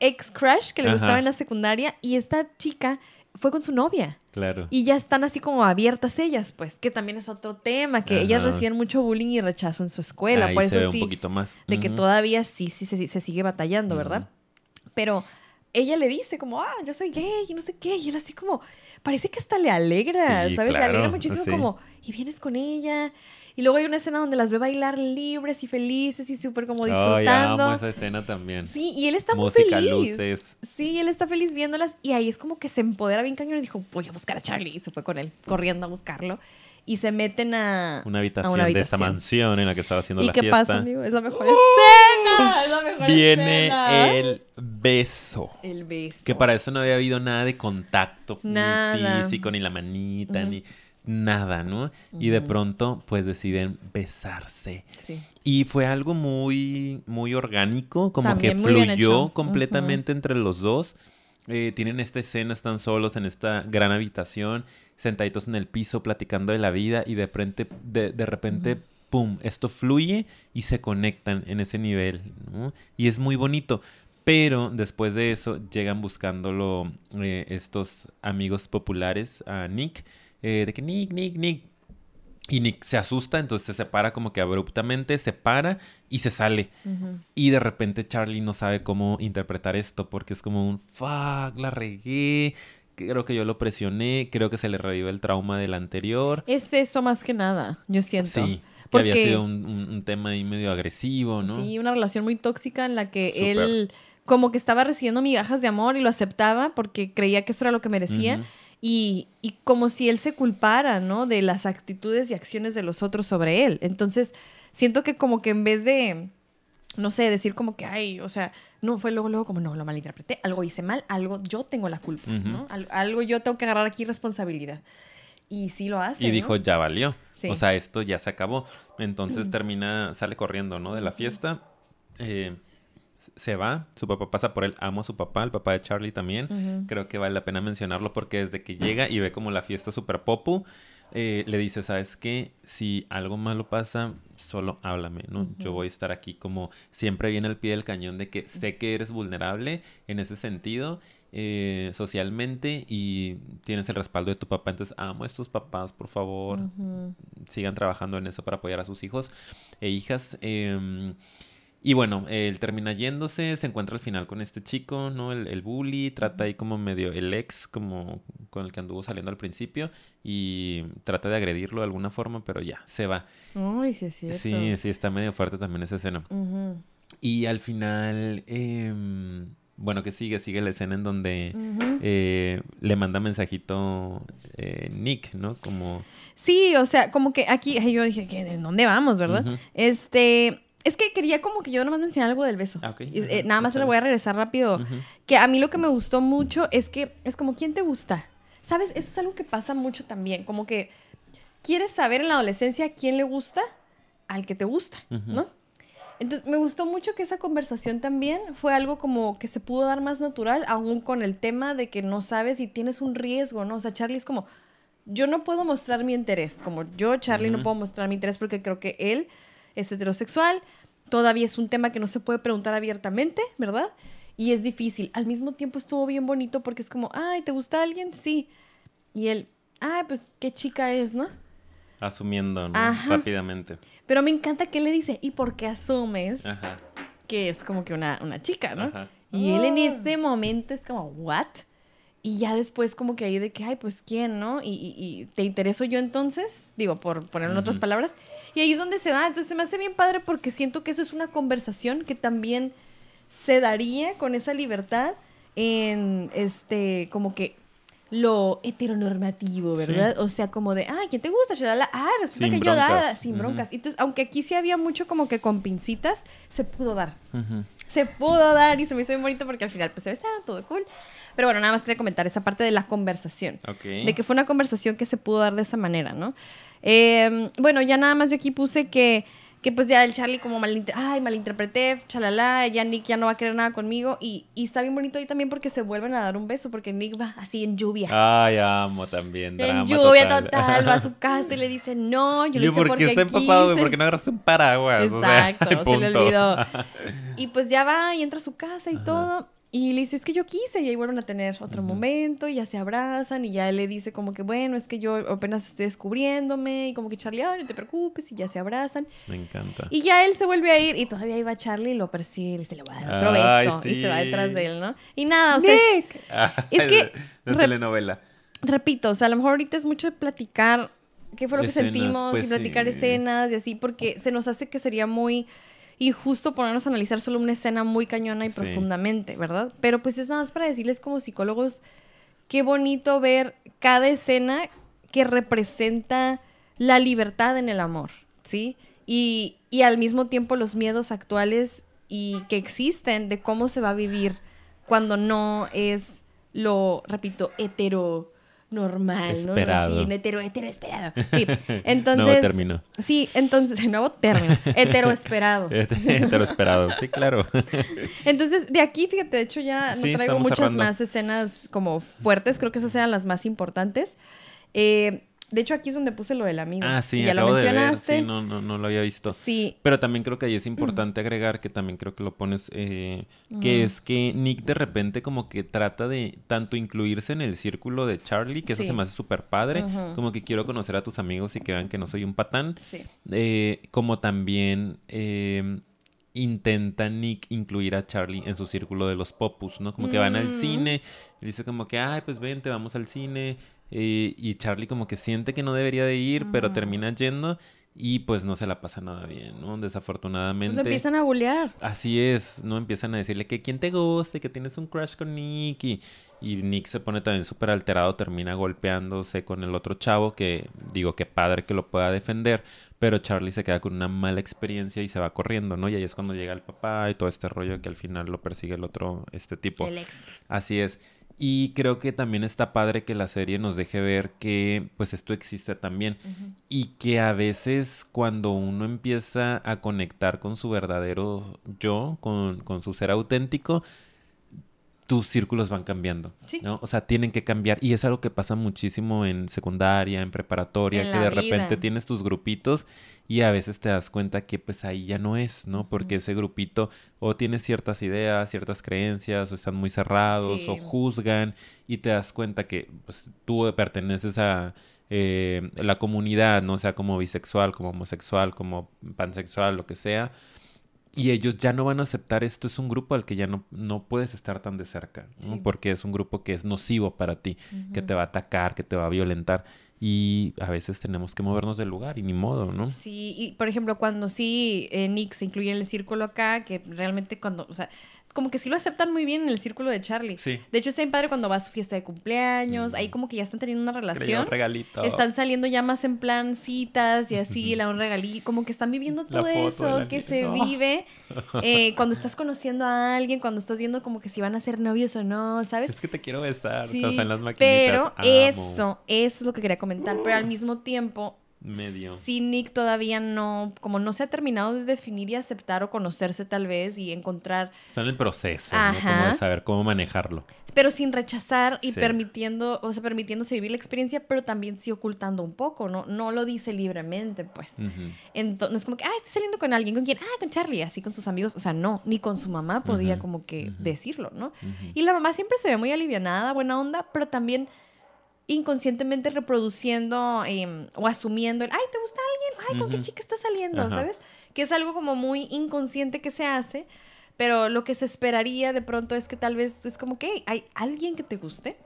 ex crush que le Ajá. gustaba en la secundaria y esta chica fue con su novia. Claro. Y ya están así como abiertas ellas, pues, que también es otro tema, que ellas reciben mucho bullying y rechazo en su escuela. Ahí por se eso ve sí un poquito más. de que todavía sí, sí, se, se sigue batallando, ¿verdad? Pero ella le dice como, ah, yo soy gay y no sé qué, y él así como, parece que hasta le alegra, Sí, ¿sabes? Le alegra muchísimo sí. como, y vienes con ella. Y luego hay una escena donde las ve bailar libres y felices y súper como disfrutando. amo esa escena también. Sí, y él está Música, muy feliz. luces. Sí, él está feliz viéndolas y ahí es como que se empodera bien cañón y dijo, voy a buscar a Charlie. Y se fue con él, corriendo a buscarlo. Y se meten a... Una habitación, una de esta mansión en la que estaba haciendo ¿Y la qué fiesta. pasa, amigo? Es la mejor escena. Es la mejor Viene escena. el beso. El beso. Que para eso no había habido nada de contacto ni físico, ni la manita, ni nada, ¿no? Y de pronto, pues deciden besarse. Sí. Y fue algo muy, muy orgánico, como También que fluyó completamente entre los dos. Eh, tienen esta escena, están solos en esta gran habitación, sentaditos en el piso, platicando de la vida y de repente, de, de repente, pum, esto fluye y se conectan en ese nivel, ¿no? Y es muy bonito. Pero después de eso llegan buscándolo eh, estos amigos populares a Nick, eh, de que Nick, Nick, Nick, Y Nick se asusta, entonces se separa como que abruptamente, se para y se sale. Y de repente Charlie no sabe cómo interpretar esto porque es como un fuck, la regué. Creo que yo lo presioné, creo que se le revive el trauma del anterior. Es eso más que nada, yo siento. Sí, que había sido un, un, tema ahí medio agresivo, ¿no? Sí, una relación muy tóxica en la que él como que estaba recibiendo migajas de amor y lo aceptaba porque creía que eso era lo que merecía. Y, y, como si él se culpara, ¿no? De las actitudes y acciones de los otros sobre él. Entonces, siento que como que en vez de, no sé, decir como que, ay, o sea, no, fue luego, luego como, no, lo malinterpreté, algo hice mal, algo yo tengo la culpa, ¿no? algo yo tengo que agarrar aquí responsabilidad. Y sí lo hace. Y dijo, ya valió. O sea, esto ya se acabó. Entonces termina, sale corriendo, ¿no? De la fiesta. Eh, se va, su papá pasa por él, amo a su papá, el papá de Charlie también. Creo que vale la pena mencionarlo porque desde que llega y ve como la fiesta super popu, eh, le dice, ¿sabes qué? Si algo malo pasa, solo háblame, ¿no? Yo voy a estar aquí como siempre viene al pie del cañón de que sé que eres vulnerable en ese sentido eh, socialmente y tienes el respaldo de tu papá. Entonces, amo a estos papás, por favor, sigan trabajando en eso para apoyar a sus hijos e hijas. Eh, y bueno, él termina yéndose, se encuentra al final con este chico, ¿no? El, el, bully, trata ahí como medio el ex, como con el que anduvo saliendo al principio, y trata de agredirlo de alguna forma, pero ya, se va. Ay, sí es cierto. Sí, sí, está medio fuerte también esa escena. Y al final, eh, bueno, que sigue, sigue la escena en donde eh, le manda mensajito eh, Nick, ¿no? Como... Sí, o sea, como que aquí, yo dije, ¿en dónde vamos, verdad? Este es que quería como que yo nomás mencionar algo del beso. Ah, eh, nada más se lo voy a regresar rápido. Que a mí lo que me gustó mucho es que es como, ¿quién te gusta? ¿Sabes? Eso es algo que pasa mucho también. Como que quieres saber en la adolescencia quién le gusta al que te gusta, ¿no? Entonces, me gustó mucho que esa conversación también fue algo como que se pudo dar más natural, aún con el tema de que no sabes y tienes un riesgo, ¿no? O sea, Charlie es como, yo no puedo mostrar mi interés, como yo, Charlie, no puedo mostrar mi interés porque creo que él es heterosexual, todavía es un tema que no se puede preguntar abiertamente, ¿verdad? Y es difícil. Al mismo tiempo estuvo bien bonito porque es como, ay, ¿te gusta alguien? Sí. Y él, ay, pues qué chica es, ¿no? Asumiendo, ¿no? Rápidamente. Pero me encanta que le dice, ¿y por qué asumes que es como que una, una chica, ¿no? Y él en ah. ese momento es como, ¿what? Y ya después como que ahí de que, ay, pues quién, ¿no? Y, y, ¿te intereso yo entonces? Digo, por poner en otras palabras. Y ahí es donde se da. Entonces se me hace bien padre porque siento que eso es una conversación que también se daría con esa libertad en, este, como que lo heteronormativo, ¿verdad? O sea, como de, ah, ¿quién te gusta? Ah, resulta que yo daba, sin broncas. Entonces, aunque aquí sí había mucho como que con pincitas, se pudo dar. Se pudo dar y se me hizo bien bonito porque al final, pues, se besaron, todo cool. Pero bueno, nada más quería comentar esa parte de la conversación. De que fue una conversación que se pudo dar de esa manera, ¿no? Em, bueno, ya nada más yo aquí puse que, que pues ya el Charlie como malinter ay, malinterpreté, chalala, ya Nick ya no va a querer nada conmigo. Y, y, está bien bonito ahí también porque se vuelven a dar un beso, porque Nick va así en lluvia. Ay, amo también. en lluvia total. va a su casa y le dice, no, yo le hice porque, está empapado, güey, porque no agarraste un paraguas. Exacto, se le olvidó. y pues ya va y entra a su casa y todo. Y le dice, es que yo quise, y ahí vuelven a tener otro momento, y ya se abrazan, y ya él le dice como que, bueno, es que yo apenas estoy descubriéndome, y como que Charlie, no te preocupes, y ya se abrazan. Me encanta. Y ya él se vuelve a ir, y todavía iba Charlie, y lo persigue, y se le va a dar otro beso, y se va detrás de él, ¿no? Y nada, o sea, es, que... De telenovela. Repito, o sea, a lo mejor ahorita es mucho de platicar qué fue lo que sentimos, pues y platicar escenas, y así, porque se nos hace que sería muy y justo ponernos a analizar solo una escena muy cañona y profundamente, ¿verdad? Pero pues es nada más para decirles como psicólogos, qué bonito ver cada escena que representa la libertad en el amor, ¿sí? Y, y al mismo tiempo los miedos actuales y que existen de cómo se va a vivir cuando no es lo, repito, hetero normal, esperado. ¿no? Sí, hetero, hetero esperado. Sí, entonces... nuevo término. Sí, entonces, nuevo término, hetero esperado. hetero esperado, sí, claro. Entonces, de aquí, fíjate, de hecho ya no traigo muchas más escenas como fuertes, creo que esas eran las más importantes. Eh, De hecho, aquí es donde puse lo del amigo. Ah, sí, ya lo acabo de ver. mencionaste. Sí, no, no, no lo había visto. Sí, Pero también creo que ahí es importante agregar, que también creo que lo pones, eh, que Mm. es que Nick de repente como que trata de tanto incluirse en el círculo de Charlie, que eso Sí. se me hace súper padre, como que quiero conocer a tus amigos y que vean que no soy un patán, sí. eh, como también eh, intenta Nick incluir a Charlie en su círculo de los popus, ¿no? Como que van al Mm. cine, y dice como que, ay, pues vente, vamos al cine, eh, y Charlie como que siente que no debería de ir, pero termina yendo. Y pues no se la pasa nada bien, ¿no? Desafortunadamente. lo empiezan a bullear. Así es, ¿no? Empiezan a decirle que quién te gusta, y que tienes un crush con Nick. Y, y Nick se pone también súper alterado, termina golpeándose con el otro chavo, que digo que padre que lo pueda defender. Pero Charlie se queda con una mala experiencia y se va corriendo, ¿no? Y ahí es cuando llega el papá y todo este rollo que al final lo persigue el otro, este tipo. El ex. Así es. Y creo que también está padre que la serie nos deje ver que pues esto existe también. Y que a veces cuando uno empieza a conectar con su verdadero yo, con, con su ser auténtico, tus círculos van cambiando, Sí. ¿no? O sea, tienen que cambiar. Y es algo que pasa muchísimo en secundaria, en preparatoria, En que de repente tienes tus grupitos y a veces te das cuenta que pues ahí ya no es, ¿no? Porque ese grupito o tiene ciertas ideas, ciertas creencias, o están muy cerrados, o juzgan, y te das cuenta que pues, tú perteneces a eh, la comunidad, ¿no? Sea como bisexual, como homosexual, como pansexual, lo que sea. Y ellos ya no van a aceptar esto, es un grupo al que ya no, no puedes estar tan de cerca. Porque es un grupo que es nocivo para ti, que te va a atacar, que te va a violentar. Y a veces tenemos que movernos del lugar y ni modo, ¿no? Sí, y por ejemplo, cuando sí eh, Nick se incluye en el círculo acá, que realmente cuando, o sea, como que sí lo aceptan muy bien en el círculo de Charlie. Sí. De hecho, está bien padre cuando va a su fiesta de cumpleaños, ahí Mm. como que ya están teniendo una relación. regalito. Están saliendo ya más en plan citas y así, la un regalí, como que están viviendo todo eso que se no. vive eh, cuando estás conociendo a alguien, cuando estás viendo como que si van a ser novios o no, ¿sabes? Es que te quiero besar. Sí, o sea, en las maquinitas. pero amo. eso, eso es lo que quería comentar, pero al mismo tiempo Medio. Sí, Nick todavía no, como no se ha terminado de definir y aceptar o conocerse tal vez y encontrar, Está en el proceso, ¿no? Como Ajá. de saber cómo manejarlo. pero sin rechazar y Sí. permitiendo, o sea, permitiéndose vivir la experiencia, pero también sí ocultando un poco, ¿no? No lo dice libremente, pues. Entonces, como que, ah, estoy saliendo con alguien, ¿con quién? Ah, con Charlie, así con sus amigos, o sea, no, ni con su mamá podía como que decirlo, ¿no? Y la mamá siempre se ve muy alivianada, buena onda, pero también inconscientemente reproduciendo em, o asumiendo el, ay, ¿te gusta alguien? Ay, ¿con qué chica estás saliendo? Ajá. ¿Sabes? Que es algo como muy inconsciente que se hace, pero lo que se esperaría de pronto es que tal vez es como que hay alguien que te guste.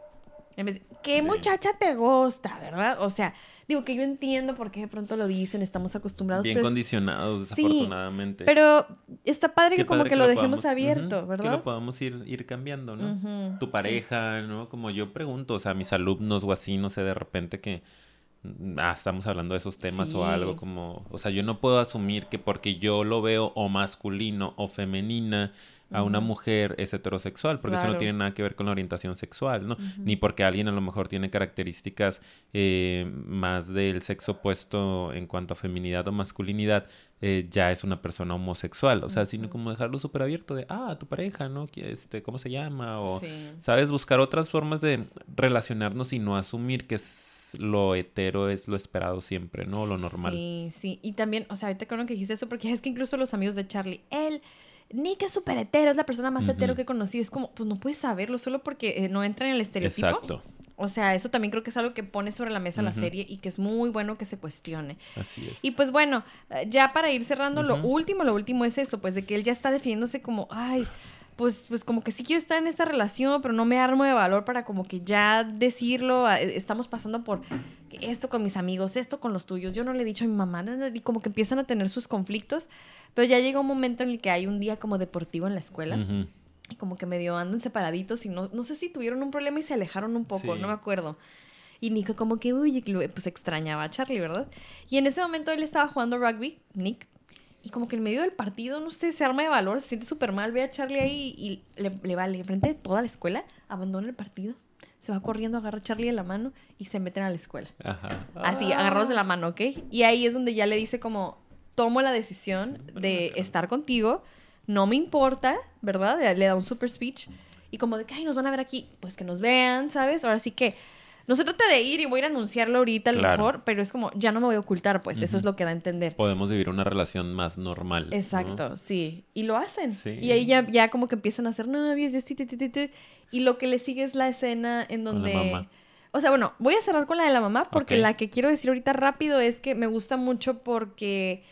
En vez de, ¿qué Sí. muchacha te gusta, verdad? O sea, digo que yo entiendo por qué de pronto lo dicen, estamos acostumbrados. Bien pero condicionados, Sí, desafortunadamente. pero está padre Qué que como que lo dejemos podamos- abierto, ¿verdad? Que lo podamos ir, ir cambiando, ¿no? Tu sí. pareja, ¿no? Como yo pregunto, o sea, a mis alumnos o así, no sé, de repente que mm, ah, estamos hablando de esos temas o algo como, o sea, yo no puedo asumir que porque yo lo veo o masculino o femenina a una mujer es heterosexual, porque eso no tiene nada que ver con la orientación sexual, ¿no? Ni porque alguien a lo mejor tiene características eh, más del sexo opuesto en cuanto a feminidad o masculinidad, eh, ya es una persona homosexual, o sea, sino como dejarlo súper abierto de, ah, tu pareja, ¿no? ¿Qui- Este, ¿Cómo se llama? O, Sí. ¿sabes? Buscar otras formas de relacionarnos y no asumir que es lo hetero es lo esperado siempre, ¿no? Lo normal. Sí, sí. Y también, o sea, ahorita creo que dijiste eso, porque es que incluso los amigos de Charlie, él, Nick es súper hetero, es la persona más hetero que he conocido. Es como, pues no puedes saberlo solo porque eh, no entra en el estereotipo. Exacto, O sea, eso también creo que es algo que pone sobre la mesa la serie y que es muy bueno que se cuestione. así es. Y pues bueno, eh, ya para ir cerrando, lo último, lo último es eso, pues de que él ya está definiéndose como, ay, pues, pues como que sí quiero estar en esta relación, pero no me armo de valor para como que ya decirlo, a- eh, estamos pasando por esto con mis amigos, esto con los tuyos, yo no le he dicho a mi mamá, y como que empiezan a tener sus conflictos, pero ya llega un momento en el que hay un día como deportivo en la escuela, Ujú. y como que medio andan separaditos y no, no sé si tuvieron un problema y se alejaron un poco, Sí. no me acuerdo. Y Nico como que, uy, pues extrañaba a Charlie, ¿verdad? Y en ese momento él estaba jugando rugby, Nick, y como que en medio del partido, no sé, se arma de valor, se siente súper mal, ve a Charlie ahí y le, le vale, enfrente de toda la escuela, abandona el partido, se va corriendo, agarra a Charlie de la mano y se meten a la escuela. Ajá. Así, agarrados de la mano, ¿ok? Y ahí es donde ya le dice como, tomo la decisión de estar contigo, no me importa, ¿verdad? Le, le da un super speech y como de que, ay, nos van a ver aquí, pues que nos vean, ¿sabes? Ahora sí que no se trata de ir y voy a ir a anunciarlo ahorita a lo Claro. mejor, pero es como, ya no me voy a ocultar, pues eso es lo que da a entender. Podemos vivir una relación más normal. ¿no? Exacto, sí. Y lo hacen. Sí. Y ahí ya, ya como que empiezan a hacer novios y así, ti, ti, ti, ti. Y lo que le sigue es la escena en Con la donde... mamá. O sea, bueno, voy a cerrar con la de la mamá porque la que quiero decir ahorita rápido es que me gusta mucho porque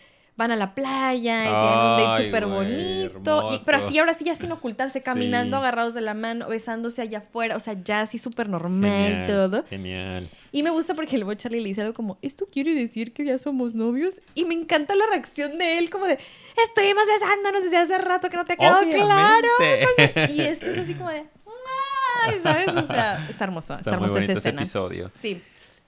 van a la playa y tienen un date súper bonito. y- pero así, ahora sí, ya sin ocultarse, caminando Sí. agarrados de la mano, besándose allá afuera. O sea, ya así súper normal Genial, todo. Genial. Y me gusta porque luego Charlie le dice algo como, ¿esto quiere decir que ya somos novios? Y me encanta la reacción de él, como de, estuvimos besándonos desde hace rato que no te quedó claro. Obviamente. Y este es así como de, ¡ay! ¿Sabes? O sea, está hermoso, está, Está hermosa esa ese escena. episodio. Sí,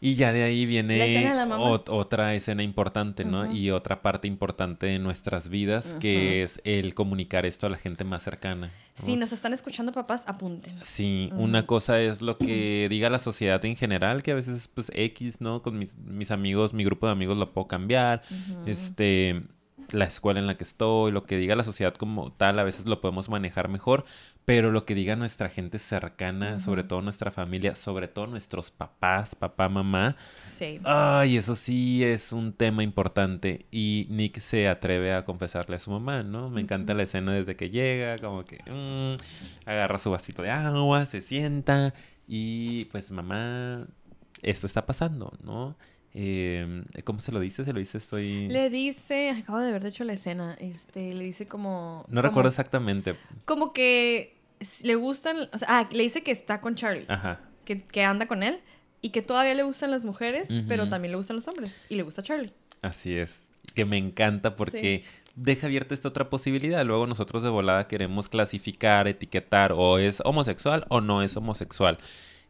Y ya de ahí viene La escena de la mamá. ot- otra escena importante, ¿no? Y otra parte importante de nuestras vidas, que es el comunicar esto a la gente más cercana. ¿no? si nos están escuchando papás, apunten. Sí, una cosa es lo que diga la sociedad en general, que a veces pues X, ¿no? Con mis, mis amigos, mi grupo de amigos lo puedo cambiar. Este, la escuela en la que estoy, lo que diga la sociedad como tal, a veces lo podemos manejar mejor, pero lo que diga nuestra gente cercana, sobre todo nuestra familia, sobre todo nuestros papás, papá, mamá, Sí. Ay, eso sí es un tema importante. Y Nick se atreve a confesarle a su mamá, ¿no? Me encanta la escena desde que llega, como que mm, agarra su vasito de agua, se sienta y pues mamá, esto está pasando, ¿no? Eh, ¿Cómo se lo dice? Se lo dice, estoy... Le dice, acabo de ver de hecho la escena, este, le dice como... No como- recuerdo exactamente. Como que le gustan, o sea, ah, le dice que está con Charlie, Ajá. que, que anda con él y que todavía le gustan las mujeres, pero también le gustan los hombres y le gusta Charlie. Así es. Que me encanta porque deja abierta esta otra posibilidad. Luego nosotros de volada queremos clasificar, etiquetar o es homosexual o no es homosexual.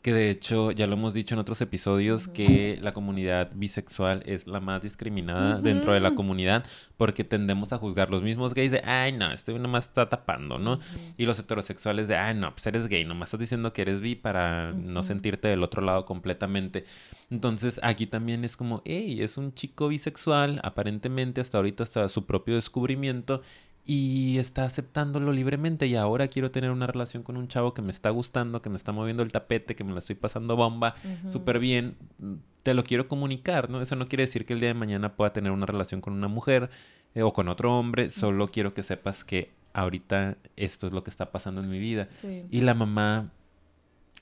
Que de hecho ya lo hemos dicho en otros episodios que la comunidad bisexual es la más discriminada dentro de la comunidad porque tendemos a juzgar los mismos gays de, ay no, este nomás está tapando, ¿no? Y los heterosexuales de, ay, no, pues eres gay, nomás estás diciendo que eres bi para no sentirte del otro lado completamente. Entonces aquí también es como, hey, es un chico bisexual, aparentemente hasta ahorita hasta su propio descubrimiento y está aceptándolo libremente y ahora quiero tener una relación con un chavo que me está gustando, que me está moviendo el tapete, que me la estoy pasando bomba, súper bien, mm, te lo quiero comunicar, ¿no? Eso no quiere decir que el día de mañana pueda tener una relación con una mujer eh, o con otro hombre, solo quiero que sepas que ahorita esto es lo que está pasando en mi vida. Sí. Y la mamá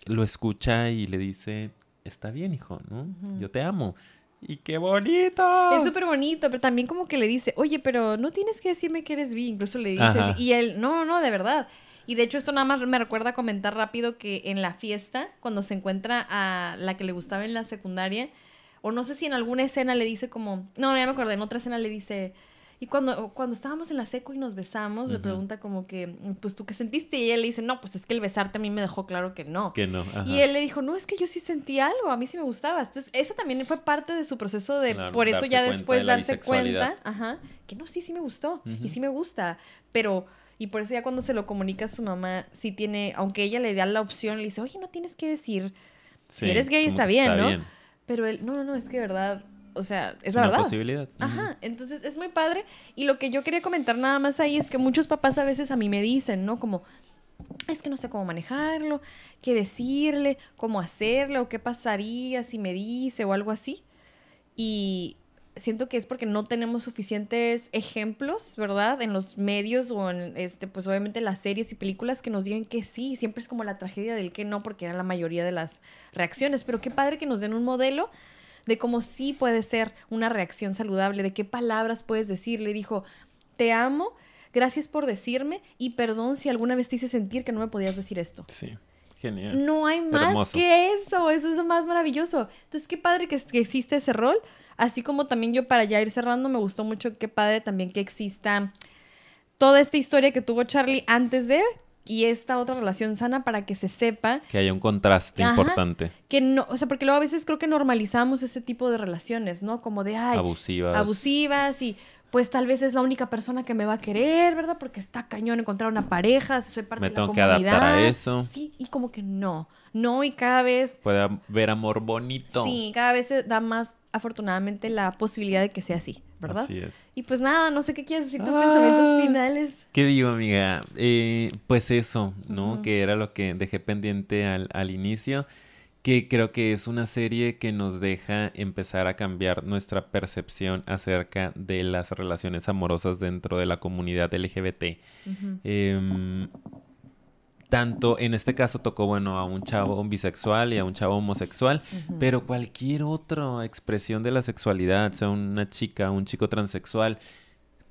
lo escucha y le dice, está bien, hijo, ¿no? Yo te amo. Y qué bonito. Es súper bonito, pero también como que le dice, oye, pero no tienes que decirme que eres bi, incluso le dices, Ajá. y él, no, no, de verdad. Y de hecho esto nada más me recuerda comentar rápido que en la fiesta, cuando se encuentra a la que le gustaba en la secundaria, o no sé si en alguna escena le dice como, no, no, ya me acordé, en otra escena le dice, y cuando, cuando estábamos en la seco y nos besamos, le pregunta como que, pues tú qué sentiste, y ella le dice, no, pues es que el besarte a mí me dejó claro que no. Que no. ajá. Y él le dijo, no, es que yo sí sentí algo, a mí sí me gustaba. Entonces, eso también fue parte de su proceso de, Claro, por eso ya después de darse cuenta, ajá, que no, sí, sí me gustó, y sí me gusta, pero, y por eso ya cuando se lo comunica a su mamá, sí tiene, aunque ella le da la opción, le dice, oye, no tienes que decir, si Sí, eres gay está bien, ¿no? pero él, no, no, no, es que de verdad, o sea, es, la una verdad. posibilidad. Ajá, entonces es muy padre. Y lo que yo quería comentar nada más ahí es que muchos papás a veces a mí me dicen, ¿no? Como, es que no sé cómo manejarlo, qué decirle, cómo hacerlo, o qué pasaría si me dice o algo así. Y siento que es porque no tenemos suficientes ejemplos, ¿verdad? En los medios o en, este, pues obviamente las series y películas que nos digan que sí. Siempre es como la tragedia del que no, porque era la mayoría de las reacciones. Pero qué padre que nos den un modelo de cómo sí puede ser una reacción saludable, de qué palabras puedes decir. Le dijo, te amo, gracias por decirme y perdón si alguna vez te hice sentir que no me podías decir esto. Sí, genial. No hay más Hermoso. que eso, eso es lo más maravilloso. Entonces, qué padre que, que existe ese rol, así como también yo para ya ir cerrando, me gustó mucho, qué padre también que exista toda esta historia que tuvo Charlie antes de y esta otra relación sana para que se sepa Que haya un contraste Ajá. importante. que no, o sea, porque luego a veces creo que normalizamos ese tipo de relaciones, ¿no? Como de, ay, abusivas. abusivas y pues tal vez es la única persona que me va a querer, ¿verdad? Porque está cañón encontrar una pareja, si soy parte Me de la tengo que comunidad. adaptar a eso. Sí, y como que no, no y cada vez, Puede haber amor bonito. sí, cada vez se da más afortunadamente la posibilidad de que sea así, ¿verdad? Así es. Y pues nada, no sé qué quieres decir tus Ah. pensamientos finales. ¿Qué digo, amiga? Eh, pues eso, ¿no? Que era lo que dejé pendiente al, al inicio. Que creo que es una serie que nos deja empezar a cambiar nuestra percepción acerca de las relaciones amorosas dentro de la comunidad LGBT. Em, tanto en este caso tocó, bueno, a un chavo bisexual y a un chavo homosexual, pero cualquier otra expresión de la sexualidad, sea una chica, un chico transexual,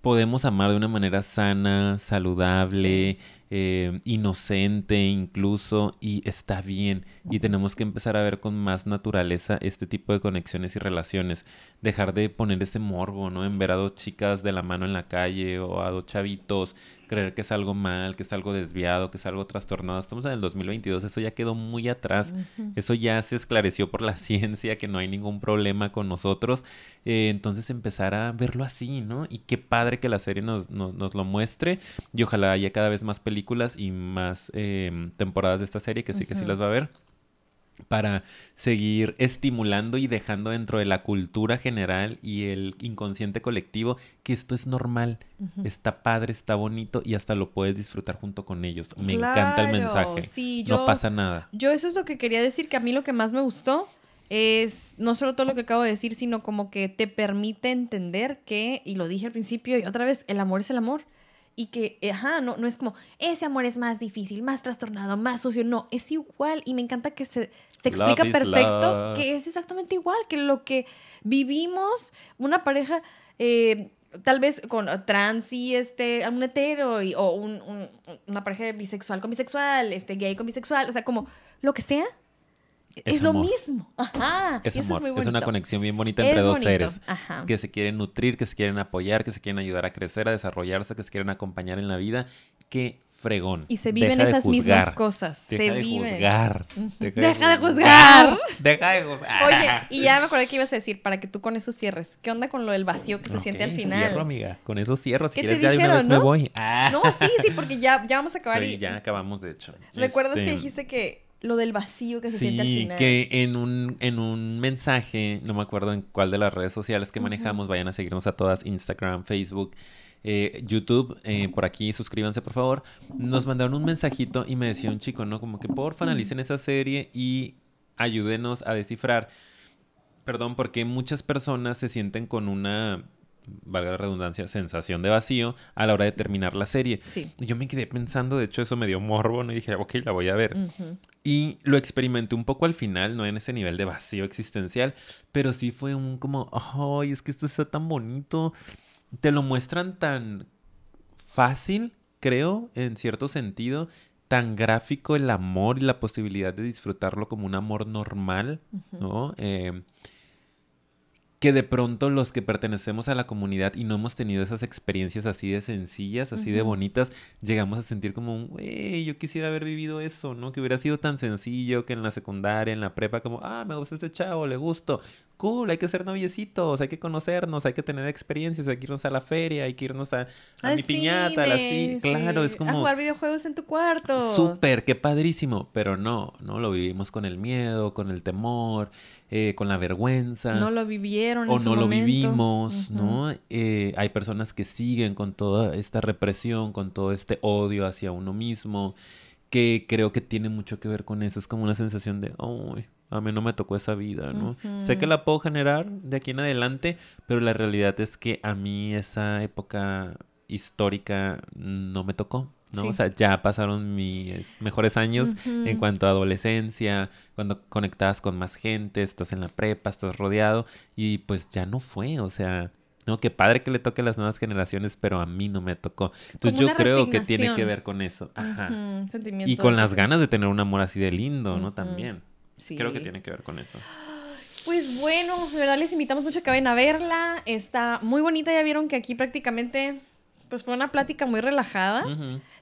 podemos amar de una manera sana, saludable, eh, inocente incluso, y está bien. Y tenemos que empezar a ver con más naturaleza este tipo de conexiones y relaciones. Dejar de poner ese morbo, ¿no? En ver a dos chicas de la mano en la calle o a dos chavitos creer que es algo mal, que es algo desviado, que es algo trastornado. Estamos en el 2022, eso ya quedó muy atrás. Eso ya se esclareció por la ciencia, que no hay ningún problema con nosotros. Eh, entonces empezar a verlo así, ¿no? Y qué padre que la serie nos, nos, lo muestre. Y ojalá haya cada vez más películas y más eh, temporadas de esta serie, que sí que sí las va a ver para seguir estimulando y dejando dentro de la cultura general y el inconsciente colectivo que esto es normal, está padre, está bonito y hasta lo puedes disfrutar junto con ellos. Me encanta el mensaje. no pasa nada. Yo eso es lo que quería decir, que a mí lo que más me gustó es no solo todo lo que acabo de decir, sino como que te permite entender que, y lo dije al principio y otra vez, el amor es el amor y que, ajá, no, no es como, ese amor es más difícil, más trastornado, más sucio, no, es igual y me encanta que se, se explica perfecto que es exactamente igual que lo que vivimos una pareja... Eh, tal vez con trans y este, un hetero o un, una pareja bisexual con bisexual, este, gay con bisexual, o sea, como lo que sea, es, lo mismo. Ajá. Es, amor. es, una conexión bien bonita entre dos seres que se quieren nutrir, que se quieren apoyar, que se quieren ayudar a crecer, a desarrollarse, que se quieren acompañar en la vida. Qué fregón. Y se viven esas mismas cosas. Deja se de viven. Juzgar. Deja, de juzgar. Deja de juzgar. Oye, y ya me acordé que ibas a decir para que tú con eso cierres. ¿Qué onda con lo del vacío que se siente al final? Cierro, amiga. Con eso cierro. Si quieres, ya de una vez me voy. No, sí, sí, porque ya, ya vamos a acabar. Sí, ya acabamos, de hecho. ¿Recuerdas que este, dijiste que lo del vacío que se siente al final. que en un, en un mensaje, no me acuerdo en cuál de las redes sociales que manejamos, vayan a seguirnos a todas, Instagram, Facebook, eh, YouTube, eh, por aquí, suscríbanse por favor. Nos mandaron un mensajito y me decía un chico, ¿no? Como que porfa analicen esa serie y ayúdenos a descifrar. Perdón, porque muchas personas se sienten con una valga la redundancia, sensación de vacío a la hora de terminar la serie. Sí. Yo me quedé pensando, de hecho eso me dio morbo, ¿no? y dije, ok, la voy a ver. Y lo experimenté un poco al final, no en ese nivel de vacío existencial, pero sí fue un como, ay, es que esto está tan bonito. Te lo muestran tan fácil, creo, en cierto sentido, tan gráfico el amor y la posibilidad de disfrutarlo como un amor normal, ¿no? Eh, que de pronto los que pertenecemos a la comunidad y no hemos tenido esas experiencias así de sencillas, así de bonitas, llegamos a sentir como, güey, yo quisiera haber vivido eso, ¿no? Que hubiera sido tan sencillo que en la secundaria, en la prepa, como, ah, me gusta este chavo, le gusto, cool, hay que ser noviecitos, hay que conocernos, hay que tener experiencias, hay que irnos a la feria, hay que irnos a, mi piñata, así, claro, es como... A jugar videojuegos en tu cuarto. Súper, qué padrísimo, pero no, no, lo vivimos con el miedo, con el temor, eh, con la vergüenza. No lo vivieron. O en no lo vivimos, ¿no? Eh, hay personas que siguen con toda esta represión, con todo este odio hacia uno mismo, que creo que tiene mucho que ver con eso. Es como una sensación de, ay, a mí no me tocó esa vida, ¿no? Sé que la puedo generar de aquí en adelante, pero la realidad es que a mí esa época histórica no me tocó. ¿no? O sea, ya pasaron mis mejores años en cuanto a adolescencia, cuando conectabas con más gente, estás en la prepa, estás rodeado y pues ya no fue, o sea, no, qué padre que le toque a las nuevas generaciones, pero a mí no me tocó. Entonces yo creo que tiene que ver con eso. Ajá. Y con las ganas de tener un amor así de lindo, ¿no? También. Creo que tiene que ver con eso. Pues bueno, de verdad les invitamos mucho a que vayan a verla. Está muy bonita, ya vieron que aquí prácticamente pues fue una plática muy relajada.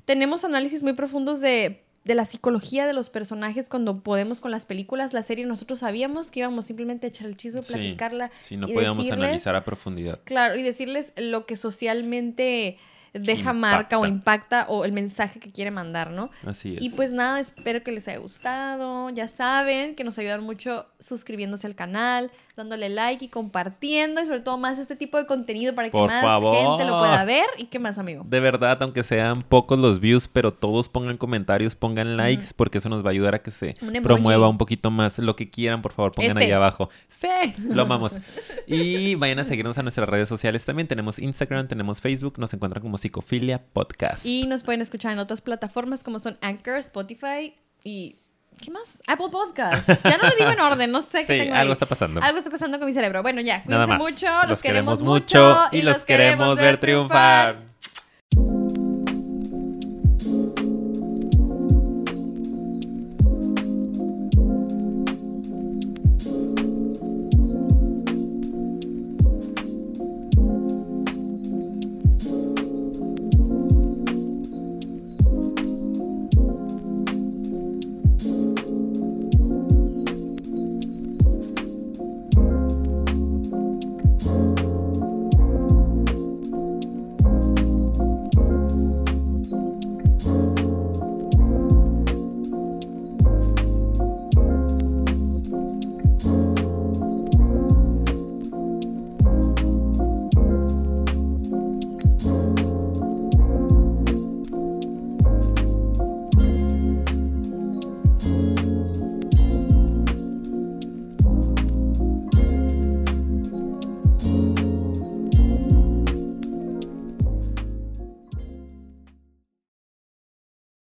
Tenemos análisis muy profundos de, la psicología de los personajes cuando podemos con las películas. La serie nosotros sabíamos que íbamos simplemente a echar el chisme, platicarla. Sí, no podíamos analizar a profundidad. Claro, y decirles lo que socialmente deja marca o impacta o el mensaje que quiere mandar, ¿no? Así es. Y pues nada, espero que les haya gustado. Ya saben que nos ayudan mucho suscribiéndose al canal, dándole like y compartiendo y sobre todo más este tipo de contenido para que Por más favor. gente lo pueda ver. ¿Y qué más, amigo? De verdad, aunque sean pocos los views, pero todos pongan comentarios, pongan likes, porque eso nos va a ayudar a que se Un promueva un poquito más. Lo que quieran, por favor, pongan Este. ahí abajo. Sí, lo amamos. y vayan a seguirnos a nuestras redes sociales también. Tenemos Instagram, tenemos Facebook, nos encuentran como Psicofilia Podcast. Y nos pueden escuchar en otras plataformas como son Anchor, Spotify y... ¿Qué más? Apple Podcast. Ya no lo digo en orden, no sé qué tengo algo ahí. está pasando. Algo está pasando con mi cerebro. Bueno, ya, cuídense mucho, los, queremos mucho y los queremos ver triunfar.